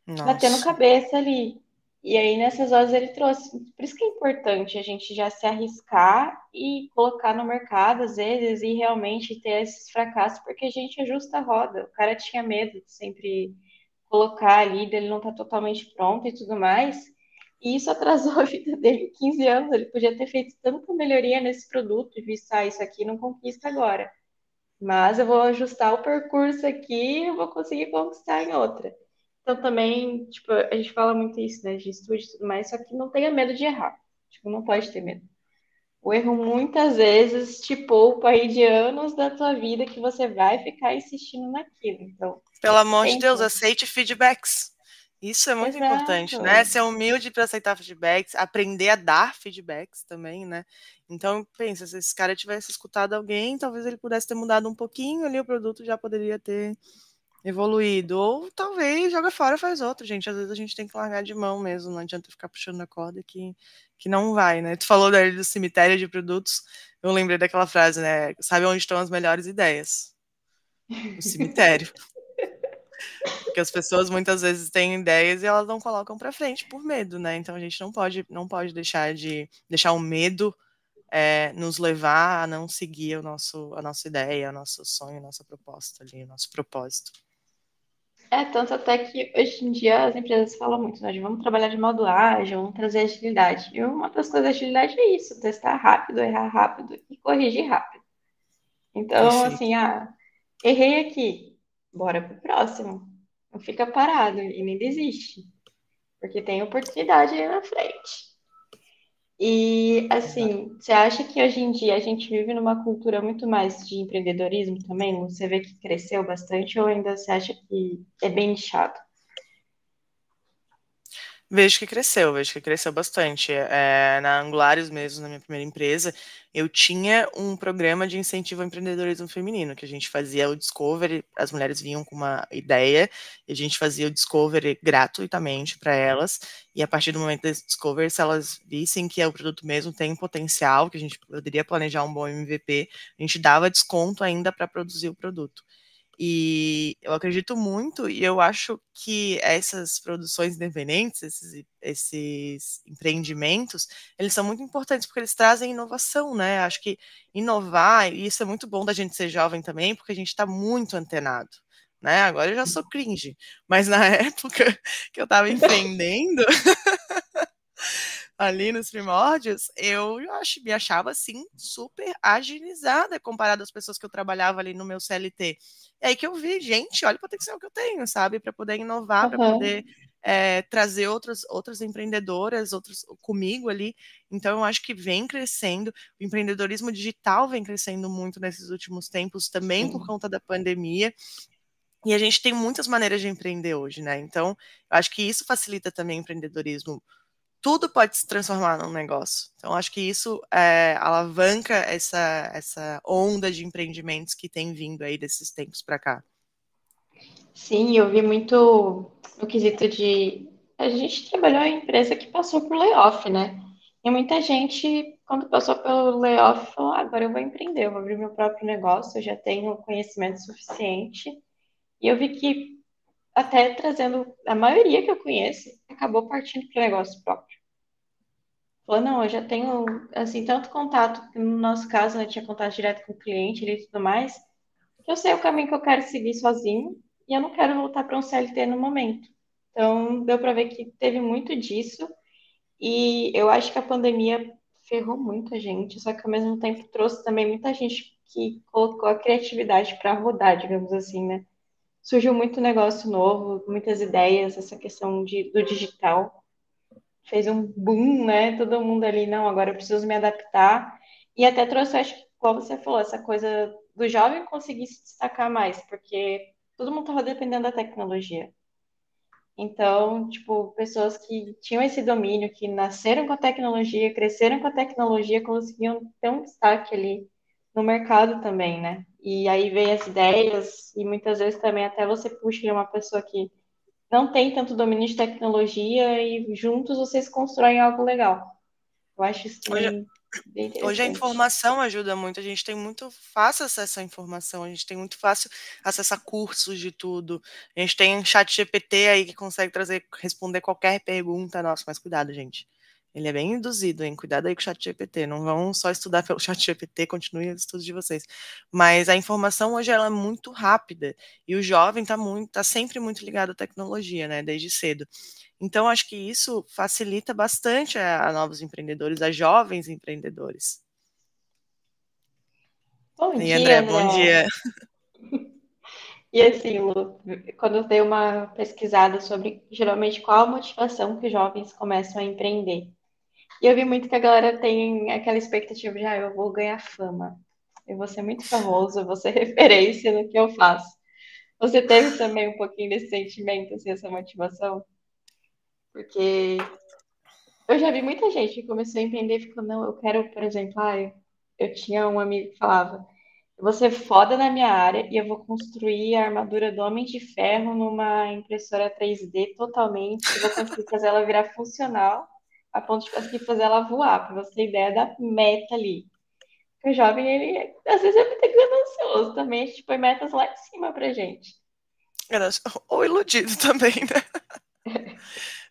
Nossa. batendo cabeça ali. E aí, nessas horas, ele trouxe. Por isso que é importante a gente já se arriscar e colocar no mercado, às vezes, e realmente ter esses fracassos, porque a gente ajusta a roda. O cara tinha medo de sempre colocar ali, dele não estar tá totalmente pronto e tudo mais. E isso atrasou a vida dele 15 anos. Ele podia ter feito tanta melhoria nesse produto e visto, ah, isso aqui não conquista agora. Mas eu vou ajustar o percurso aqui e eu vou conseguir conquistar em outra. Então também, tipo, a gente fala muito isso, né, de estúdio e tudo mais, só que não tenha medo de errar. Tipo, não pode ter medo. O erro muitas vezes te poupa aí de anos da tua vida que você vai ficar insistindo naquilo. Então, pelo amor de Deus, aceite feedbacks. Isso é muito Exato. importante, né? Ser humilde para aceitar feedbacks, aprender a dar feedbacks também, né? Então, pensa, se esse cara tivesse escutado alguém, talvez ele pudesse ter mudado um pouquinho ali, o produto já poderia ter evoluído. Ou talvez joga fora e faz outro, gente. Às vezes a gente tem que largar de mão mesmo, não adianta ficar puxando a corda que, que não vai, né? Tu falou daí do cemitério de produtos, eu lembrei daquela frase, né? Sabe onde estão as melhores ideias? No cemitério. Porque as pessoas muitas vezes têm ideias e elas não colocam para frente por medo, né? Então a gente não pode, não pode deixar de deixar o medo é, nos levar a não seguir o nosso, a nossa ideia, o nosso sonho, a nossa proposta ali, o nosso propósito. É, tanto até que hoje em dia as empresas falam muito, né? De vamos trabalhar de modo ágil, vamos trazer agilidade. E uma das coisas da agilidade é isso, testar rápido, errar rápido e corrigir rápido. Então, Perfeito. assim, ah, errei aqui, bora pro próximo. Não fica parado e nem desiste. Porque tem oportunidade aí na frente. E, assim, você acha que hoje em dia a gente vive numa cultura muito mais de empreendedorismo também? Você vê que cresceu bastante ou ainda você acha que é bem nichado? Vejo que cresceu, vejo que cresceu bastante. É, na Angulares mesmo, na minha primeira empresa, eu tinha um programa de incentivo ao empreendedorismo feminino, que a gente fazia o discovery, as mulheres vinham com uma ideia, e a gente fazia o discovery gratuitamente para elas, e a partir do momento desse discovery, se elas vissem que o produto mesmo tem potencial, que a gente poderia planejar um bom MVP, a gente dava desconto ainda para produzir o produto. E eu acredito muito, e eu acho que essas produções independentes, esses, esses empreendimentos, eles são muito importantes porque eles trazem inovação, né? Acho que inovar, e isso é muito bom da gente ser jovem também, porque a gente está muito antenado. Né? Agora eu já sou cringe, mas na época que eu estava empreendendo, ali nos primórdios, eu acho, me achava assim super agilizada comparado às pessoas que eu trabalhava ali no meu CLT. É aí que eu vi, gente, olha o potencial que eu tenho, sabe, para poder inovar, uhum. para poder é, trazer outros, outras empreendedoras, outros comigo ali. Então, eu acho que vem crescendo. O empreendedorismo digital vem crescendo muito nesses últimos tempos, também Sim. por conta da pandemia. E a gente tem muitas maneiras de empreender hoje, né? Então, eu acho que isso facilita também o empreendedorismo tudo pode se transformar num negócio. Então, acho que isso é, alavanca essa, essa onda de empreendimentos que tem vindo aí desses tempos para cá. Sim, eu vi muito no quesito de. A gente trabalhou em empresa que passou por layoff, né? E muita gente, quando passou pelo layoff, falou: ah, agora eu vou empreender, eu vou abrir meu próprio negócio, eu já tenho conhecimento suficiente. E eu vi que até trazendo a maioria que eu conheço, acabou partindo para o negócio próprio. Falou, não, eu já tenho, assim, tanto contato, no nosso caso, né, tinha contato direto com o cliente e tudo mais, eu sei o caminho que eu quero seguir sozinho e eu não quero voltar para um CLT no momento. Então, deu para ver que teve muito disso e eu acho que a pandemia ferrou muita gente, só que ao mesmo tempo trouxe também muita gente que colocou a criatividade para rodar, digamos assim, né? Surgiu muito negócio novo, muitas ideias, essa questão de, do digital fez um boom, né? Todo mundo ali, não, agora eu preciso me adaptar. E até trouxe, acho que, como você falou, essa coisa do jovem conseguir se destacar mais, porque todo mundo estava dependendo da tecnologia. Então, tipo, pessoas que tinham esse domínio, que nasceram com a tecnologia, cresceram com a tecnologia, conseguiam ter um destaque ali no mercado também, né? E aí vem as ideias, e muitas vezes também até você puxa uma pessoa que não tem tanto domínio de tecnologia e juntos vocês constroem algo legal. Eu acho isso também Hoje a informação ajuda muito, a gente tem muito fácil acesso à informação, a gente tem muito fácil acesso a cursos de tudo. A gente tem um chat GPT aí que consegue trazer, responder qualquer pergunta. Nossa, mas cuidado, gente. Ele é bem induzido, hein? Cuidado aí com o chat GPT. Não vão só estudar pelo chat GPT, continue os estudos de vocês. Mas a informação hoje ela é muito rápida e o jovem está muito, tá sempre muito ligado à tecnologia, né? Desde cedo. Então, acho que isso facilita bastante a, a novos empreendedores, a jovens empreendedores. Bom e dia, André, bom dia. E assim, Lu, quando eu dei uma pesquisada sobre geralmente qual a motivação que os jovens começam a empreender. E eu vi muito que a galera tem aquela expectativa de, ah, eu vou ganhar fama, eu vou ser muito famoso, eu vou ser referência no que eu faço. Você teve também um pouquinho desse sentimento, assim, essa motivação? Porque eu já vi muita gente que começou a empreender e ficou, não, eu quero, por exemplo, ah, eu, eu tinha um amigo que falava, eu vou ser foda na minha área e eu vou construir a armadura do Homem de Ferro numa impressora 3D totalmente, eu vou conseguir fazer ela virar funcional a ponto de conseguir fazer ela voar, para você ter ideia da meta ali. o jovem, ele às vezes é muito ganancioso também, a gente põe metas lá em cima pra gente. Ou iludido também, né?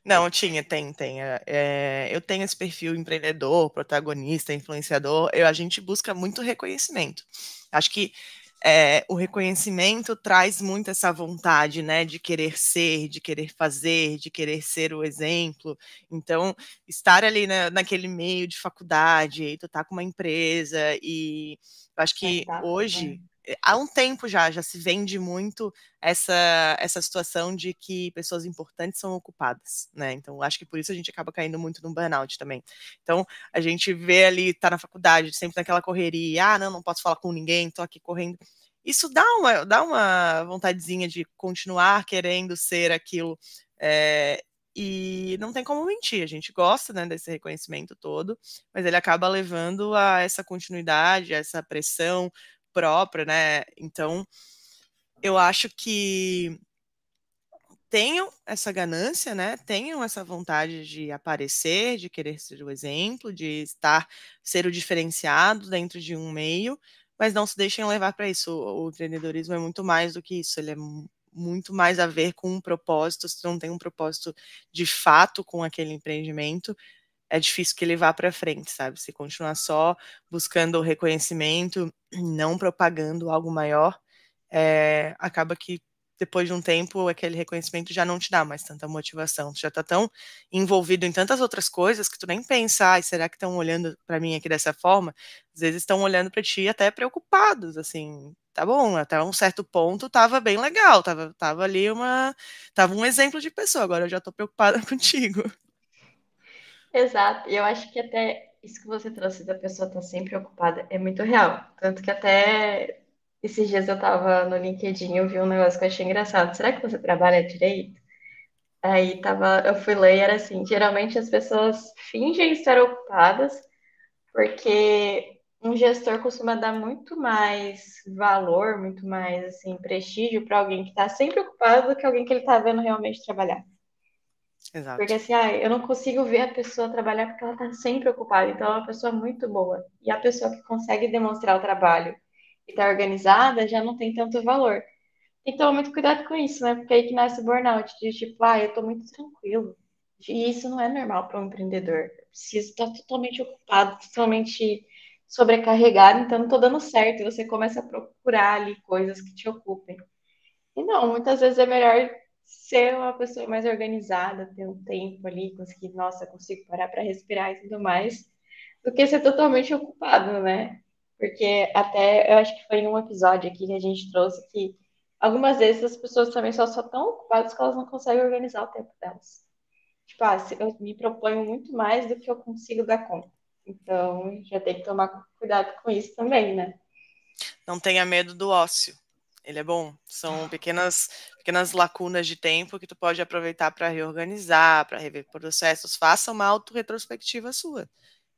Não, tinha, tem, tem. É, eu tenho esse perfil empreendedor, protagonista, influenciador. Eu, a gente busca muito reconhecimento. Acho que é, o reconhecimento traz muito essa vontade, né, de querer ser, de querer fazer, de querer ser o exemplo. Então, estar ali na, naquele meio de faculdade, tu tá com uma empresa e eu acho que é, hoje há um tempo já, já se vende muito essa, essa situação de que pessoas importantes são ocupadas, né? Então, acho que por isso a gente acaba caindo muito no burnout também. Então, a gente vê ali, tá na faculdade, sempre naquela correria, ah, não, não posso falar com ninguém, tô aqui correndo. Isso dá uma, dá uma vontadezinha de continuar querendo ser aquilo. É, e não tem como mentir, a gente gosta né, desse reconhecimento todo, mas ele acaba levando a essa continuidade, a essa pressão, própria, né? Então, eu acho que tenham essa ganância, né? Tenham essa vontade de aparecer, de querer ser o exemplo, de estar ser o diferenciado dentro de um meio, mas não se deixem levar para isso. O, empreendedorismo é muito mais do que isso, ele é muito mais a ver com um propósito, se não tem um propósito de fato com aquele empreendimento, é difícil que ele vá para frente, sabe? Se continuar só buscando o reconhecimento, não propagando algo maior, é, acaba que depois de um tempo aquele reconhecimento já não te dá mais tanta motivação. Tu já tá tão envolvido em tantas outras coisas que tu nem pensa, ah, será que estão olhando para mim aqui dessa forma? Às vezes estão olhando para ti até preocupados, assim, tá bom, até um certo ponto tava bem legal, tava, tava ali uma, tava um exemplo de pessoa, agora eu já tô preocupada contigo. Exato, e eu acho que até isso que você trouxe da pessoa estar sempre ocupada é muito real. Tanto que até esses dias eu tava no LinkedIn, eu vi um negócio que eu achei engraçado. Será que você trabalha direito? Aí tava, eu fui ler e era assim, geralmente as pessoas fingem estar ocupadas porque um gestor costuma dar muito mais valor, muito mais assim, prestígio para alguém que está sempre ocupado do que alguém que ele está vendo realmente trabalhar. Exato. Porque assim, ah, eu não consigo ver a pessoa trabalhar porque ela está sempre ocupada. Então, é uma pessoa muito boa. E a pessoa que consegue demonstrar o trabalho e está organizada já não tem tanto valor. Então, muito cuidado com isso, né? Porque aí que nasce o burnout, de tipo, ah, eu estou muito tranquilo. E isso não é normal para um empreendedor. Eu preciso estar totalmente ocupado, totalmente sobrecarregado, então não estou dando certo. E você começa a procurar ali coisas que te ocupem. E não, muitas vezes é melhor ser uma pessoa mais organizada, ter um tempo ali, conseguir, nossa, consigo parar para respirar e tudo mais, do que ser totalmente ocupado, né? Porque até eu acho que foi em um episódio aqui que a gente trouxe que algumas vezes as pessoas também só estão tão ocupadas que elas não conseguem organizar o tempo delas. Tipo, ah, eu me proponho muito mais do que eu consigo dar conta. Então, já tem que tomar cuidado com isso também, né? Não tenha medo do ócio. Ele é bom. São pequenas, pequenas lacunas de tempo que tu pode aproveitar para reorganizar, para rever processos. Faça uma autorretrospectiva sua.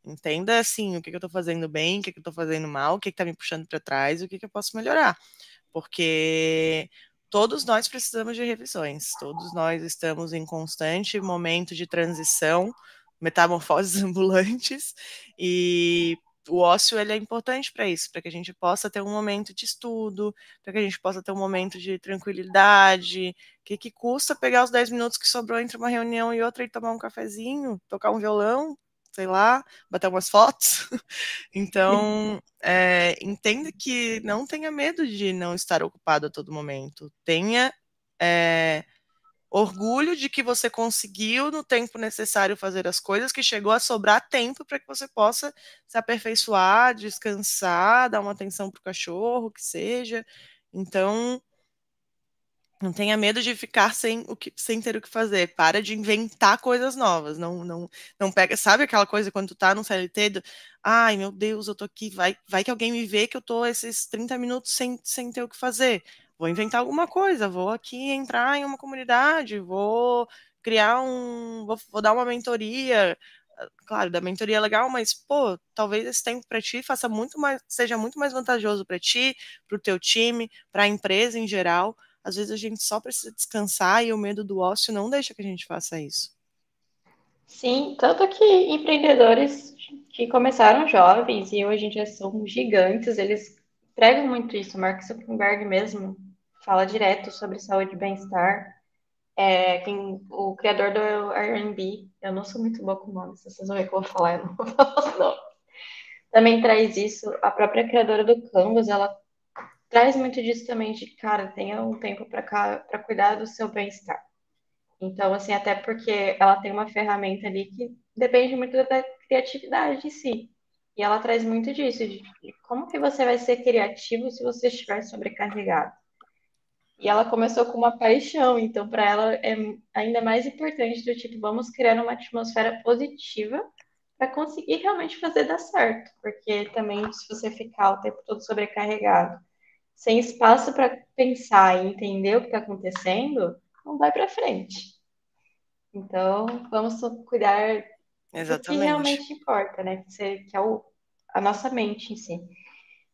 Entenda assim o que, que eu estou fazendo bem, o que, que eu estou fazendo mal, o que está me puxando para trás, o que, que eu posso melhorar. Porque todos nós precisamos de revisões, todos nós estamos em constante momento de transição, metamorfoses ambulantes, e o ócio ele é importante para isso, para que a gente possa ter um momento de estudo, para que a gente possa ter um momento de tranquilidade. O que, que custa pegar os 10 minutos que sobrou entre uma reunião e outra e tomar um cafezinho, tocar um violão, sei lá, bater umas fotos. Então, é, entenda que não tenha medo de não estar ocupado a todo momento. Tenha é, orgulho de que você conseguiu no tempo necessário fazer as coisas, que chegou a sobrar tempo para que você possa se aperfeiçoar, descansar, dar uma atenção para o cachorro, que seja. Então, não tenha medo de ficar sem, o que, sem ter o que fazer. Para de inventar coisas novas. Não, não, não pega. Sabe aquela coisa quando tu tá no CLT do, ai meu Deus, eu tô aqui, vai, vai que alguém me vê que eu tô esses 30 minutos sem, sem ter o que fazer. Vou inventar alguma coisa, vou aqui entrar em uma comunidade, vou criar um. Vou, vou dar uma mentoria. Claro, da mentoria é legal, mas, pô, talvez esse tempo para ti faça muito mais, seja muito mais vantajoso para ti, para o teu time, para a empresa em geral às vezes a gente só precisa descansar e o medo do ócio não deixa que a gente faça isso. Sim, tanto que empreendedores que começaram jovens e hoje dia são gigantes, eles pregam muito isso. Mark Zuckerberg mesmo fala direto sobre saúde e bem-estar. É, quem, o criador do Airbnb, eu não sou muito boa com nomes, vocês vão ver que eu vou falar, eu não vou falar os. Também traz isso, a própria criadora do Canvas, ela traz muito disso também de, cara, tenha um tempo para cuidar do seu bem-estar. Então, assim, até porque ela tem uma ferramenta ali que depende muito da criatividade em si. E ela traz muito disso, de, de como que você vai ser criativo se você estiver sobrecarregado. E ela começou com uma paixão, então para ela é ainda mais importante do tipo, vamos criar uma atmosfera positiva para conseguir realmente fazer dar certo, porque também se você ficar o tempo todo sobrecarregado sem espaço para pensar e entender o que está acontecendo, não vai para frente. Então, vamos cuidar Exatamente. do que realmente importa, né? Que é o, a nossa mente em si.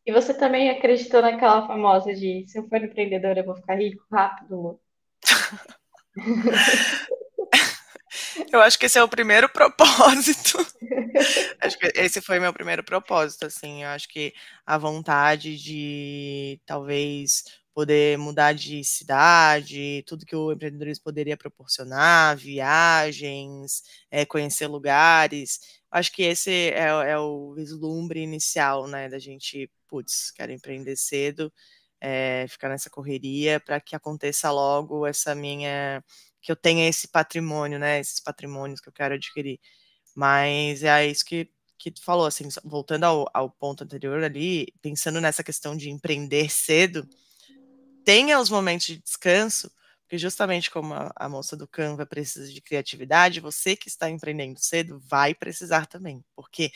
E você também acreditou naquela famosa de se eu for empreendedora, eu vou ficar rico rápido, Lu? Eu acho que esse é o primeiro propósito. acho que esse foi meu primeiro propósito, assim. Eu acho que a vontade de talvez poder mudar de cidade, tudo que o empreendedorismo poderia proporcionar, viagens, é, conhecer lugares. Acho que esse é, é, o vislumbre inicial, né, da gente, putz, quero empreender cedo, é, ficar nessa correria para que aconteça logo essa minha que eu tenha esse patrimônio, né? Esses patrimônios que eu quero adquirir. Mas é isso que, que tu falou, assim, voltando ao, ao ponto anterior ali, pensando nessa questão de empreender cedo, tenha os momentos de descanso, porque justamente como a, a, moça do Canva precisa de criatividade, você que está empreendendo cedo vai precisar também, porque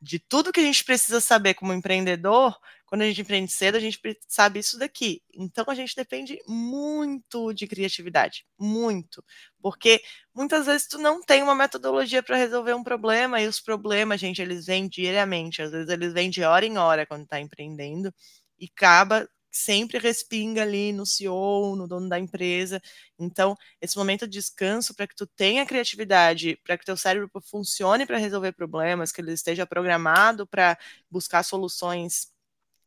de tudo que a gente precisa saber como empreendedor, quando a gente empreende cedo, a gente sabe isso daqui. Então a gente depende muito de criatividade, muito, porque muitas vezes tu não tem uma metodologia para resolver um problema e os problemas, gente, eles vêm diariamente, às vezes eles vêm de hora em hora quando está empreendendo e acaba sempre respinga ali no CEO, no dono da empresa. Então, esse momento de descanso para que tu tenha criatividade, para que teu cérebro funcione para resolver problemas, que ele esteja programado para buscar soluções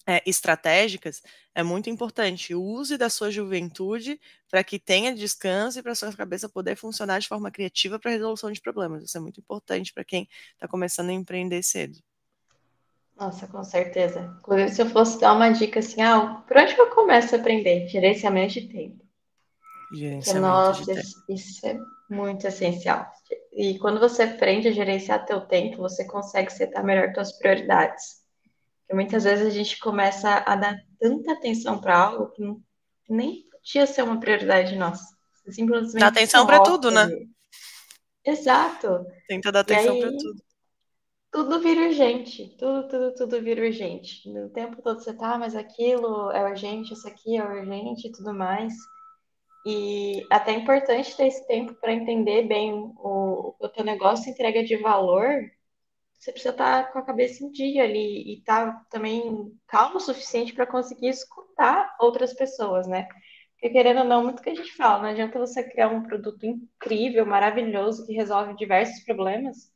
é, estratégicas, é muito importante. Use da sua juventude para que tenha descanso e para sua cabeça poder funcionar de forma criativa para resolução de problemas. Isso é muito importante para quem está começando a empreender cedo. Nossa, com certeza. Inclusive, se eu fosse dar uma dica assim, ah, por onde que eu começo a aprender? Gerenciamento de tempo. Gerenciamento Nossa, isso é muito essencial. E quando você aprende a gerenciar teu tempo, você consegue setar melhor suas prioridades. Porque muitas vezes a gente começa a dar tanta atenção para algo que nem podia ser uma prioridade nossa. Você simplesmente Dá atenção para tudo, né? Exato. Tenta dar atenção para tudo. Tudo vira urgente, tudo, tudo, tudo vira urgente. No tempo todo você tá, mas aquilo é urgente, isso aqui é urgente e tudo mais. E até é importante ter esse tempo para entender bem o, o teu negócio entrega de valor. Você precisa estar tá com a cabeça em dia ali e estar tá também calmo o suficiente para conseguir escutar outras pessoas, né? Porque querendo ou não, muito que a gente fala, não adianta você criar um produto incrível, maravilhoso, que resolve diversos problemas,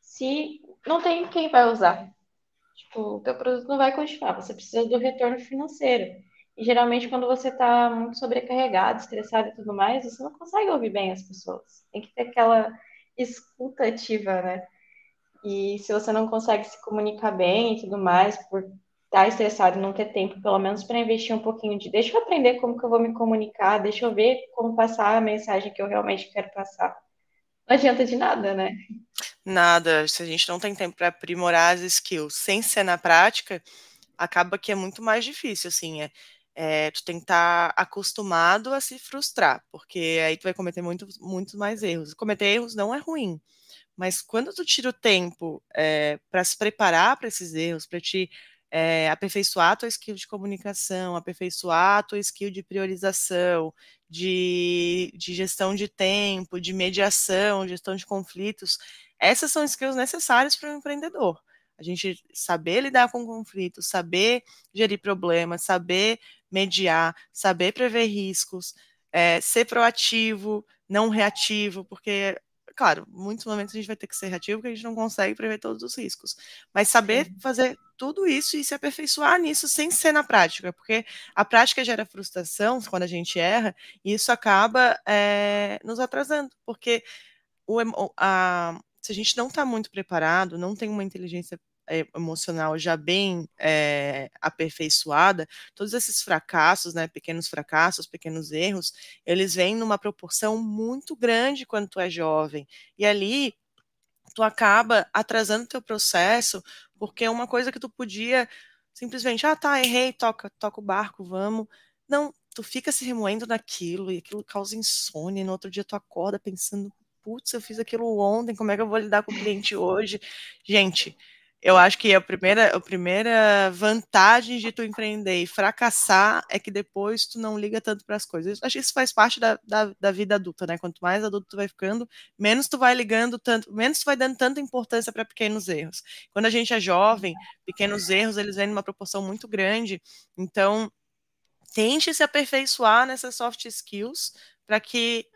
se não tem quem vai usar. Tipo, o teu produto não vai continuar, você precisa do retorno financeiro. E geralmente, quando você está muito sobrecarregado, estressado e tudo mais, você não consegue ouvir bem as pessoas. Tem que ter aquela escuta ativa, né? E se você não consegue se comunicar bem e tudo mais, por estar tá estressado e não ter tempo, pelo menos para investir um pouquinho de deixa eu aprender como que eu vou me comunicar, deixa eu ver como passar a mensagem que eu realmente quero passar. Não adianta de nada, né? Nada. Se a gente não tem tempo para aprimorar as skills sem ser na prática, acaba que é muito mais difícil, assim. É, é, tu tem que estar tá acostumado a se frustrar, porque aí tu vai cometer muito, muito mais erros. Cometer erros não é ruim, mas quando tu tira o tempo é, para se preparar para esses erros, para te é, aperfeiçoar a tua skill de comunicação, aperfeiçoar a tua skill de priorização, de, de gestão de tempo, de mediação, gestão de conflitos, essas são skills necessárias para o empreendedor. A gente saber lidar com conflitos, saber gerir problemas, saber mediar, saber prever riscos, é, ser proativo, não reativo, porque, claro, muitos momentos a gente vai ter que ser reativo porque a gente não consegue prever todos os riscos. Mas saber fazer tudo isso e se aperfeiçoar nisso sem ser na prática, porque a prática gera frustração quando a gente erra, e isso acaba é, nos atrasando, porque o, a, se a gente não está muito preparado, não tem uma inteligência emocional já bem é, aperfeiçoada, todos esses fracassos, né, pequenos fracassos, pequenos erros, eles vêm numa proporção muito grande quando tu é jovem. E ali tu acaba atrasando teu processo, porque é uma coisa que tu podia simplesmente, ah, tá, errei, toca, toca o barco, vamos. Não, tu fica se remoendo naquilo e aquilo causa insônia, e no outro dia tu acorda pensando, putz, eu fiz aquilo ontem, como é que eu vou lidar com o cliente hoje? Gente, eu acho que a primeira, a primeira vantagem de tu empreender e fracassar é que depois tu não liga tanto para as coisas. Eu acho que isso faz parte da, da, da, vida adulta, né? Quanto mais adulto tu vai ficando, menos tu vai ligando tanto, menos tu vai dando tanta importância para pequenos erros. Quando a gente é jovem, pequenos erros eles vêm numa proporção muito grande. Então, tente se aperfeiçoar nessas soft skills para que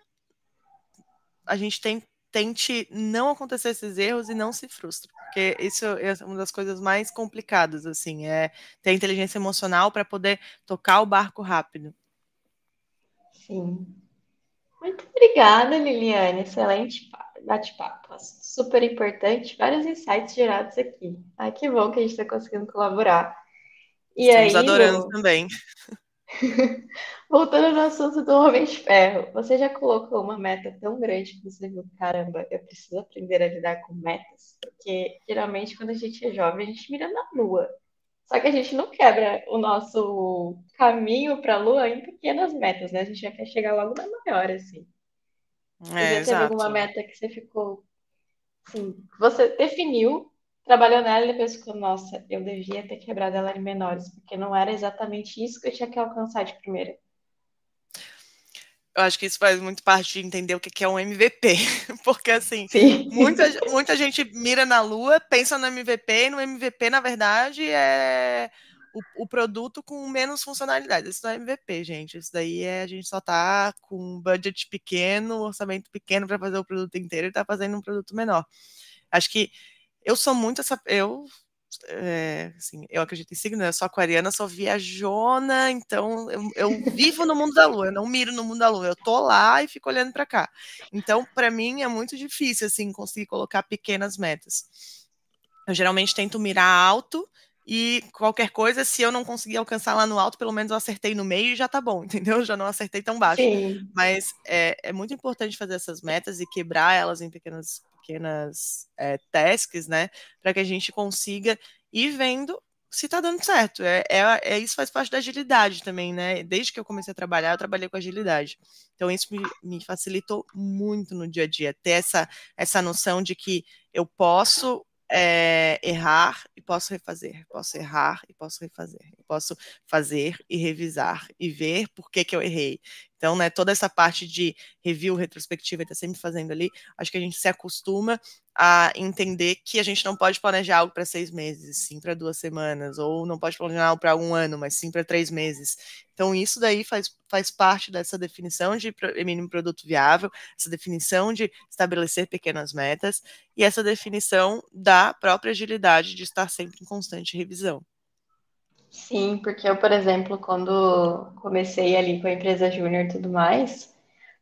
a gente tem, tente não acontecer esses erros e não se frustre porque isso é uma das coisas mais complicadas, assim, é ter inteligência emocional para poder tocar o barco rápido. Sim. Muito obrigada, Liliane. Excelente bate-papo. Super importante. Vários insights gerados aqui. Ai, que bom que a gente está conseguindo colaborar. E Estamos aí, adorando eu... também. Voltando no assunto do Homem de Ferro, você já colocou uma meta tão grande que você viu, caramba, eu preciso aprender a lidar com metas? Porque geralmente quando a gente é jovem, a gente mira na lua. Só que a gente não quebra o nosso caminho para a lua em pequenas metas, né? A gente já quer chegar logo na maior, assim. É, você já teve alguma meta que você ficou assim, você definiu trabalhou nela e depois ficou, nossa, eu devia ter quebrado ela em menores, porque não era exatamente isso que eu tinha que alcançar de primeira. Eu acho que isso faz muito parte de entender o que é um MVP. Porque, assim, muita, muita gente mira na lua, pensa no MVP, e no MVP, na verdade, é o, o, produto com menos funcionalidade. Isso não é MVP, gente. Isso daí é a gente só tá com um budget pequeno, orçamento pequeno para fazer o produto inteiro e tá fazendo um produto menor. Acho que eu sou muito essa. Eu, é, assim, eu acredito em signo, eu sou aquariana, sou viajona, então eu, eu, vivo no mundo da lua, eu não miro no mundo da lua, eu tô lá e fico olhando para cá. Então, para mim, é muito difícil, assim, conseguir colocar pequenas metas. Eu geralmente tento mirar alto e qualquer coisa, se eu não conseguir alcançar lá no alto, pelo menos eu acertei no meio e já tá bom, entendeu? Já não acertei tão baixo. Sim. Mas é, é muito importante fazer essas metas e quebrar elas em pequenas, pequenas é, tasks, né? Para que a gente consiga ir vendo se tá dando certo. É, é, é, isso faz parte da agilidade também, né? Desde que eu comecei a trabalhar, eu trabalhei com agilidade. Então, isso me, me facilitou muito no dia a dia, ter essa, essa noção de que eu posso é, errar e posso refazer, posso errar e posso refazer, posso fazer e revisar e ver por que, que eu errei. Então, né, toda essa parte de review, retrospectiva, está sempre fazendo ali, acho que a gente se acostuma a entender que a gente não pode planejar algo para seis meses, sim para duas semanas, ou não pode planejar algo para um ano, mas sim para três meses. Então, isso daí faz, faz parte dessa definição de mínimo produto viável, essa definição de estabelecer pequenas metas e essa definição da própria agilidade de estar sempre em constante revisão. Sim, porque eu, por exemplo, quando comecei ali com a empresa júnior e tudo mais,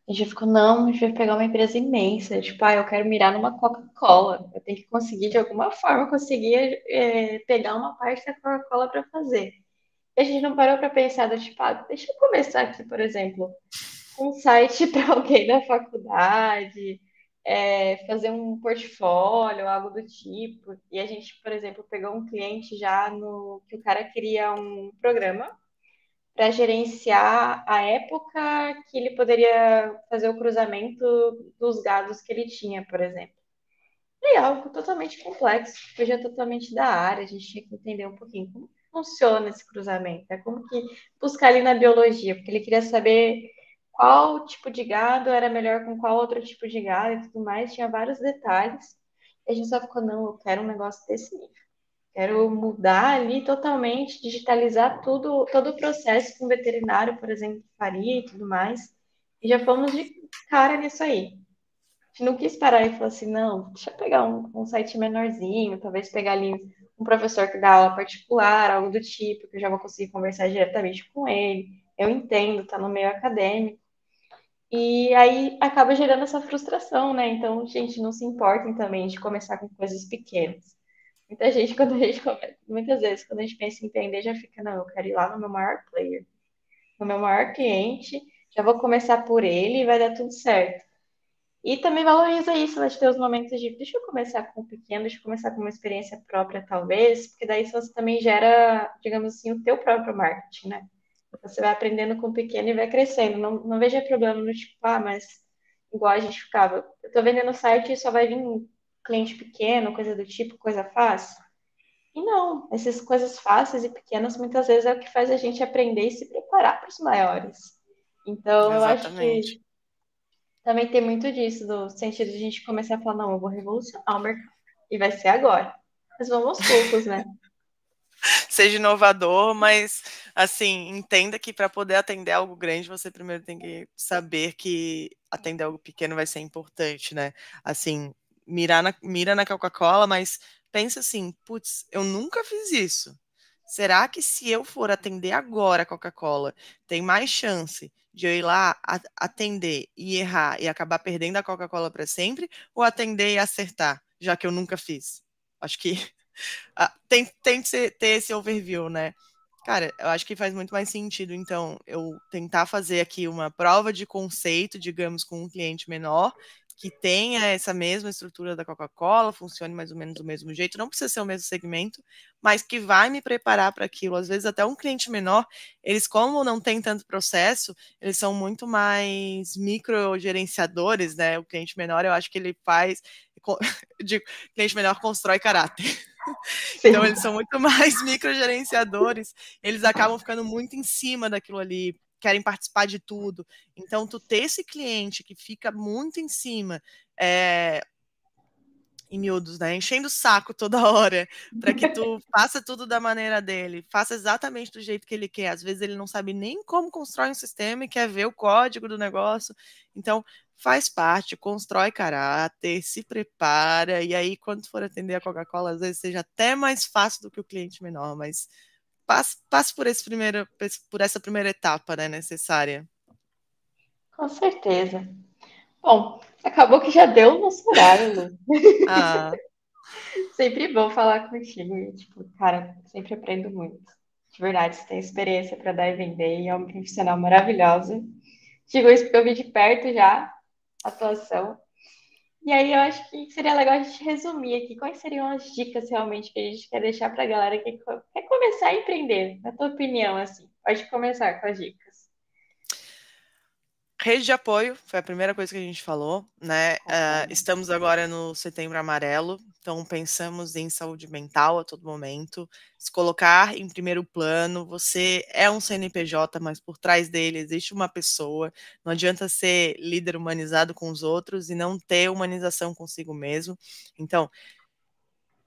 a gente ficou, não, a gente vai pegar uma empresa imensa. Tipo, ah, eu quero mirar numa Coca-Cola. Eu tenho que conseguir, de alguma forma, conseguir é, pegar uma parte da Coca-Cola para fazer. E a gente não parou para pensar, do, tipo, ah, deixa eu começar aqui, por exemplo, um site para alguém da faculdade, é, fazer um portfólio, algo do tipo. E a gente, por exemplo, pegou um cliente já no que o cara queria um programa para gerenciar a época que ele poderia fazer o cruzamento dos gados que ele tinha, por exemplo. E é algo totalmente complexo, fugia totalmente da área, a gente tinha que entender um pouquinho como funciona esse cruzamento, é como que buscar ali na biologia, porque ele queria saber qual tipo de gado era melhor com qual outro tipo de gado e tudo mais, tinha vários detalhes. E a gente só ficou, não, eu quero um negócio desse nível. Quero mudar ali totalmente, digitalizar tudo, todo o processo que um veterinário, por exemplo, faria e tudo mais. E já fomos de cara nisso aí. A gente não quis parar e falar assim, não, deixa eu pegar um, um site menorzinho, talvez pegar ali um professor que dá aula particular, algo do tipo, que eu já vou conseguir conversar diretamente com ele. Eu entendo, tá no meio acadêmico. E aí acaba gerando essa frustração, né? Então, gente, não se importem também de começar com coisas pequenas. Muita gente, quando a gente começa, muitas vezes, quando a gente pensa em empreender, já fica, não, eu quero ir lá no meu maior player, no meu maior cliente, já vou começar por ele e vai dar tudo certo. E também valoriza isso, né, ter os momentos de, deixa eu começar com o pequeno, deixa eu começar com uma experiência própria, talvez, porque daí você também gera, digamos assim, o teu próprio marketing, né? Você vai aprendendo com o pequeno e vai crescendo. Não, não veja problema no tipo, ah, mas igual a gente ficava, eu tô vendendo no site e só vai vir cliente pequeno, coisa do tipo, coisa fácil. E não, essas coisas fáceis e pequenas muitas vezes é o que faz a gente aprender e se preparar para os maiores. Então, Exatamente. eu acho que também tem muito disso, do sentido de a gente começar a falar, não, eu vou revolucionar o mercado. E vai ser agora. Mas vamos aos poucos, né? Seja inovador, mas assim, entenda que para poder atender algo grande, você primeiro tem que saber que atender algo pequeno vai ser importante, né? Assim, mirar na, mira na Coca-Cola, mas pensa assim, putz, eu nunca fiz isso. Será que se eu for atender agora a Coca-Cola, tem mais chance de eu ir lá atender e errar e acabar perdendo a Coca-Cola para sempre, ou atender e acertar, já que eu nunca fiz? Acho que tem, tem que ser, ter esse overview, né? Cara, eu acho que faz muito mais sentido, então, eu tentar fazer aqui uma prova de conceito, digamos, com um cliente menor, que tenha essa mesma estrutura da Coca-Cola, funcione mais ou menos do mesmo jeito, não precisa ser o mesmo segmento, mas que vai me preparar para aquilo. Às vezes, até um cliente menor, eles, como não tem tanto processo, eles são muito mais microgerenciadores, né? O cliente menor, eu acho que ele faz. De cliente menor constrói caráter. Sim. Então, eles são muito mais microgerenciadores, eles acabam ficando muito em cima daquilo ali, querem participar de tudo. Então, tu ter esse cliente que fica muito em cima, é, em miúdos, né? Enchendo o saco toda hora, para que tu faça tudo da maneira dele, faça exatamente do jeito que ele quer. Às vezes ele não sabe nem como constrói um sistema e quer ver o código do negócio. Então, faz parte, constrói caráter, se prepara, e aí, quando for atender a Coca-Cola, às vezes seja até mais fácil do que o cliente menor, mas passe, passe por, esse primeiro, por essa primeira etapa né, necessária. Com certeza. Bom, acabou que já deu o nosso horário, Lu. Ah. Sempre bom falar contigo. E, tipo, cara, sempre aprendo muito. De verdade, você tem experiência para dar e vender e é uma profissional maravilhosa. Digo isso porque eu vi de perto já atuação. E aí eu acho que seria legal a gente resumir aqui quais seriam as dicas realmente que a gente quer deixar para a galera que quer começar a empreender, na tua opinião, assim. Pode começar com as dicas. Rede de apoio foi a primeira coisa que a gente falou, né? Uh, estamos agora no Setembro Amarelo, então pensamos em saúde mental a todo momento, se colocar em primeiro plano. Você é um CNPJ, mas por trás dele existe uma pessoa. Não adianta ser líder humanizado com os outros e não ter humanização consigo mesmo. Então,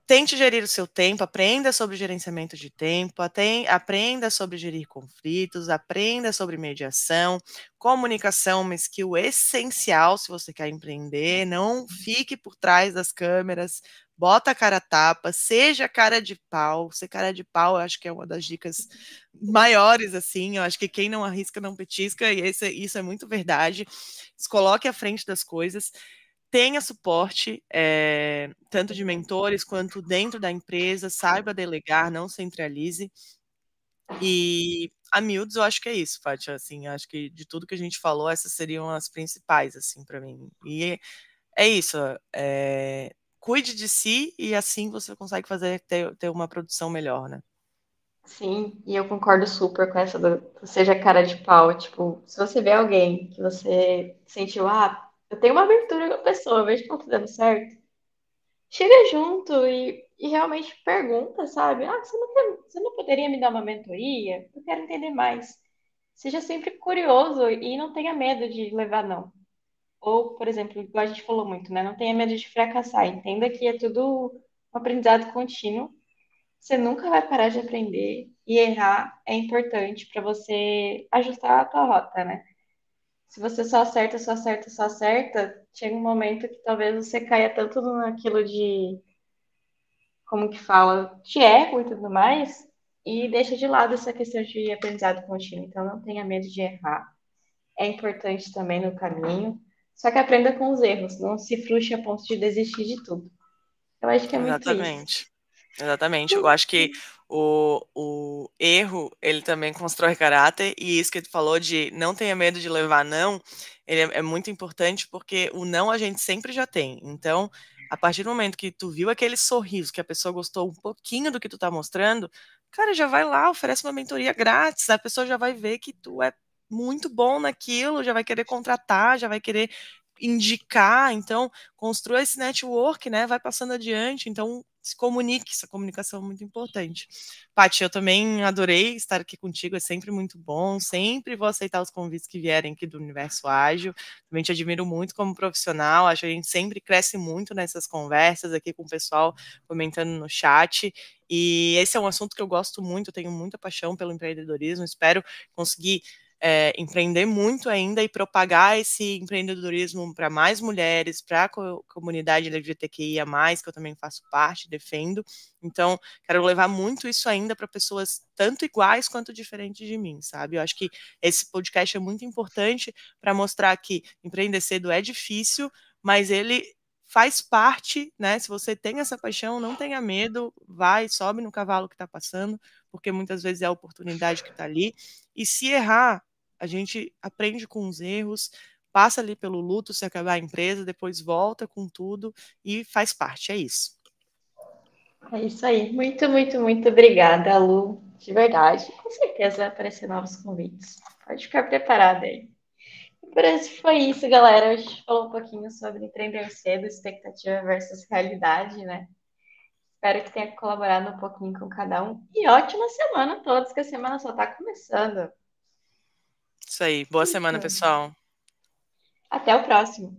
tente gerir o seu tempo, aprenda sobre gerenciamento de tempo, aprenda sobre gerir conflitos, aprenda sobre mediação, comunicação, uma skill essencial se você quer empreender, não fique por trás das câmeras, bota a cara a tapa, seja cara de pau, ser cara de pau, eu acho que é uma das dicas maiores, assim, eu acho que quem não arrisca não petisca, e esse, isso é muito verdade, se coloque à frente das coisas, tenha suporte, é, tanto de mentores quanto dentro da empresa, saiba delegar, não centralize. E a miúdos, eu acho que é isso, Fátima, assim, acho que de tudo que a gente falou, essas seriam as principais, assim, para mim. E é isso, é, cuide de si e assim você consegue fazer, ter, ter uma produção melhor, né? Sim, e eu concordo super com essa do seja cara de pau, tipo, se você vê alguém que você sentiu, ah, eu tenho uma abertura com a pessoa, vejo que não tá dando certo. Chega junto e, e realmente pergunta, sabe? Ah, você não, você não poderia me dar uma mentoria? Eu quero entender mais. Seja sempre curioso e não tenha medo de levar não. Ou, por exemplo, igual a gente falou muito, né? Não tenha medo de fracassar. Entenda que é tudo um aprendizado contínuo. Você nunca vai parar de aprender e errar é importante para você ajustar a tua rota, né? Se você só acerta, só acerta, só acerta, chega um momento que talvez você caia tanto naquilo de. Como que fala? De ego e tudo mais, e deixa de lado essa questão de aprendizado contínuo. Então, não tenha medo de errar. É importante também no caminho. Só que aprenda com os erros, não se frustre a ponto de desistir de tudo. Eu acho que é muito Exatamente. Exatamente. Eu acho que o, o erro, ele também constrói caráter, e isso que tu falou de não tenha medo de levar não, ele é, é muito importante porque o não a gente sempre já tem. Então, a partir do momento que tu viu aquele sorriso, que a pessoa gostou um pouquinho do que tu tá mostrando, cara, já vai lá, oferece uma mentoria grátis, a pessoa já vai ver que tu é muito bom naquilo, já vai querer contratar, já vai querer indicar, então construa esse network, né? Vai passando adiante, então se comunique, essa comunicação é muito importante. Paty, eu também adorei estar aqui contigo, é sempre muito bom, sempre vou aceitar os convites que vierem aqui do Universo Ágil, também te admiro muito como profissional, acho que a gente sempre cresce muito nessas conversas aqui com o pessoal comentando no chat, e esse é um assunto que eu gosto muito, tenho muita paixão pelo empreendedorismo, espero conseguir é, empreender muito ainda e propagar esse empreendedorismo para mais mulheres, para a comunidade LGBTQIA, que eu também faço parte, defendo. Então, quero levar muito isso ainda para pessoas tanto iguais quanto diferentes de mim, sabe? Eu acho que esse podcast é muito importante para mostrar que empreender cedo é difícil, mas ele faz parte, né? Se você tem essa paixão, não tenha medo, vai, sobe no cavalo que está passando, porque muitas vezes é a oportunidade que está ali. E se errar, a gente aprende com os erros, passa ali pelo luto se acabar a empresa, depois volta com tudo e faz parte, é isso. É isso aí. Muito, muito, muito obrigada, Lu. De verdade. Com certeza vai aparecer novos convites. Pode ficar preparada aí. Por isso foi isso, galera. A gente falou um pouquinho sobre empreender cedo, expectativa versus realidade, né? Espero que tenha colaborado um pouquinho com cada um. E ótima semana a todos, que a semana só está começando. Isso aí. Boa semana, pessoal. Até o próximo.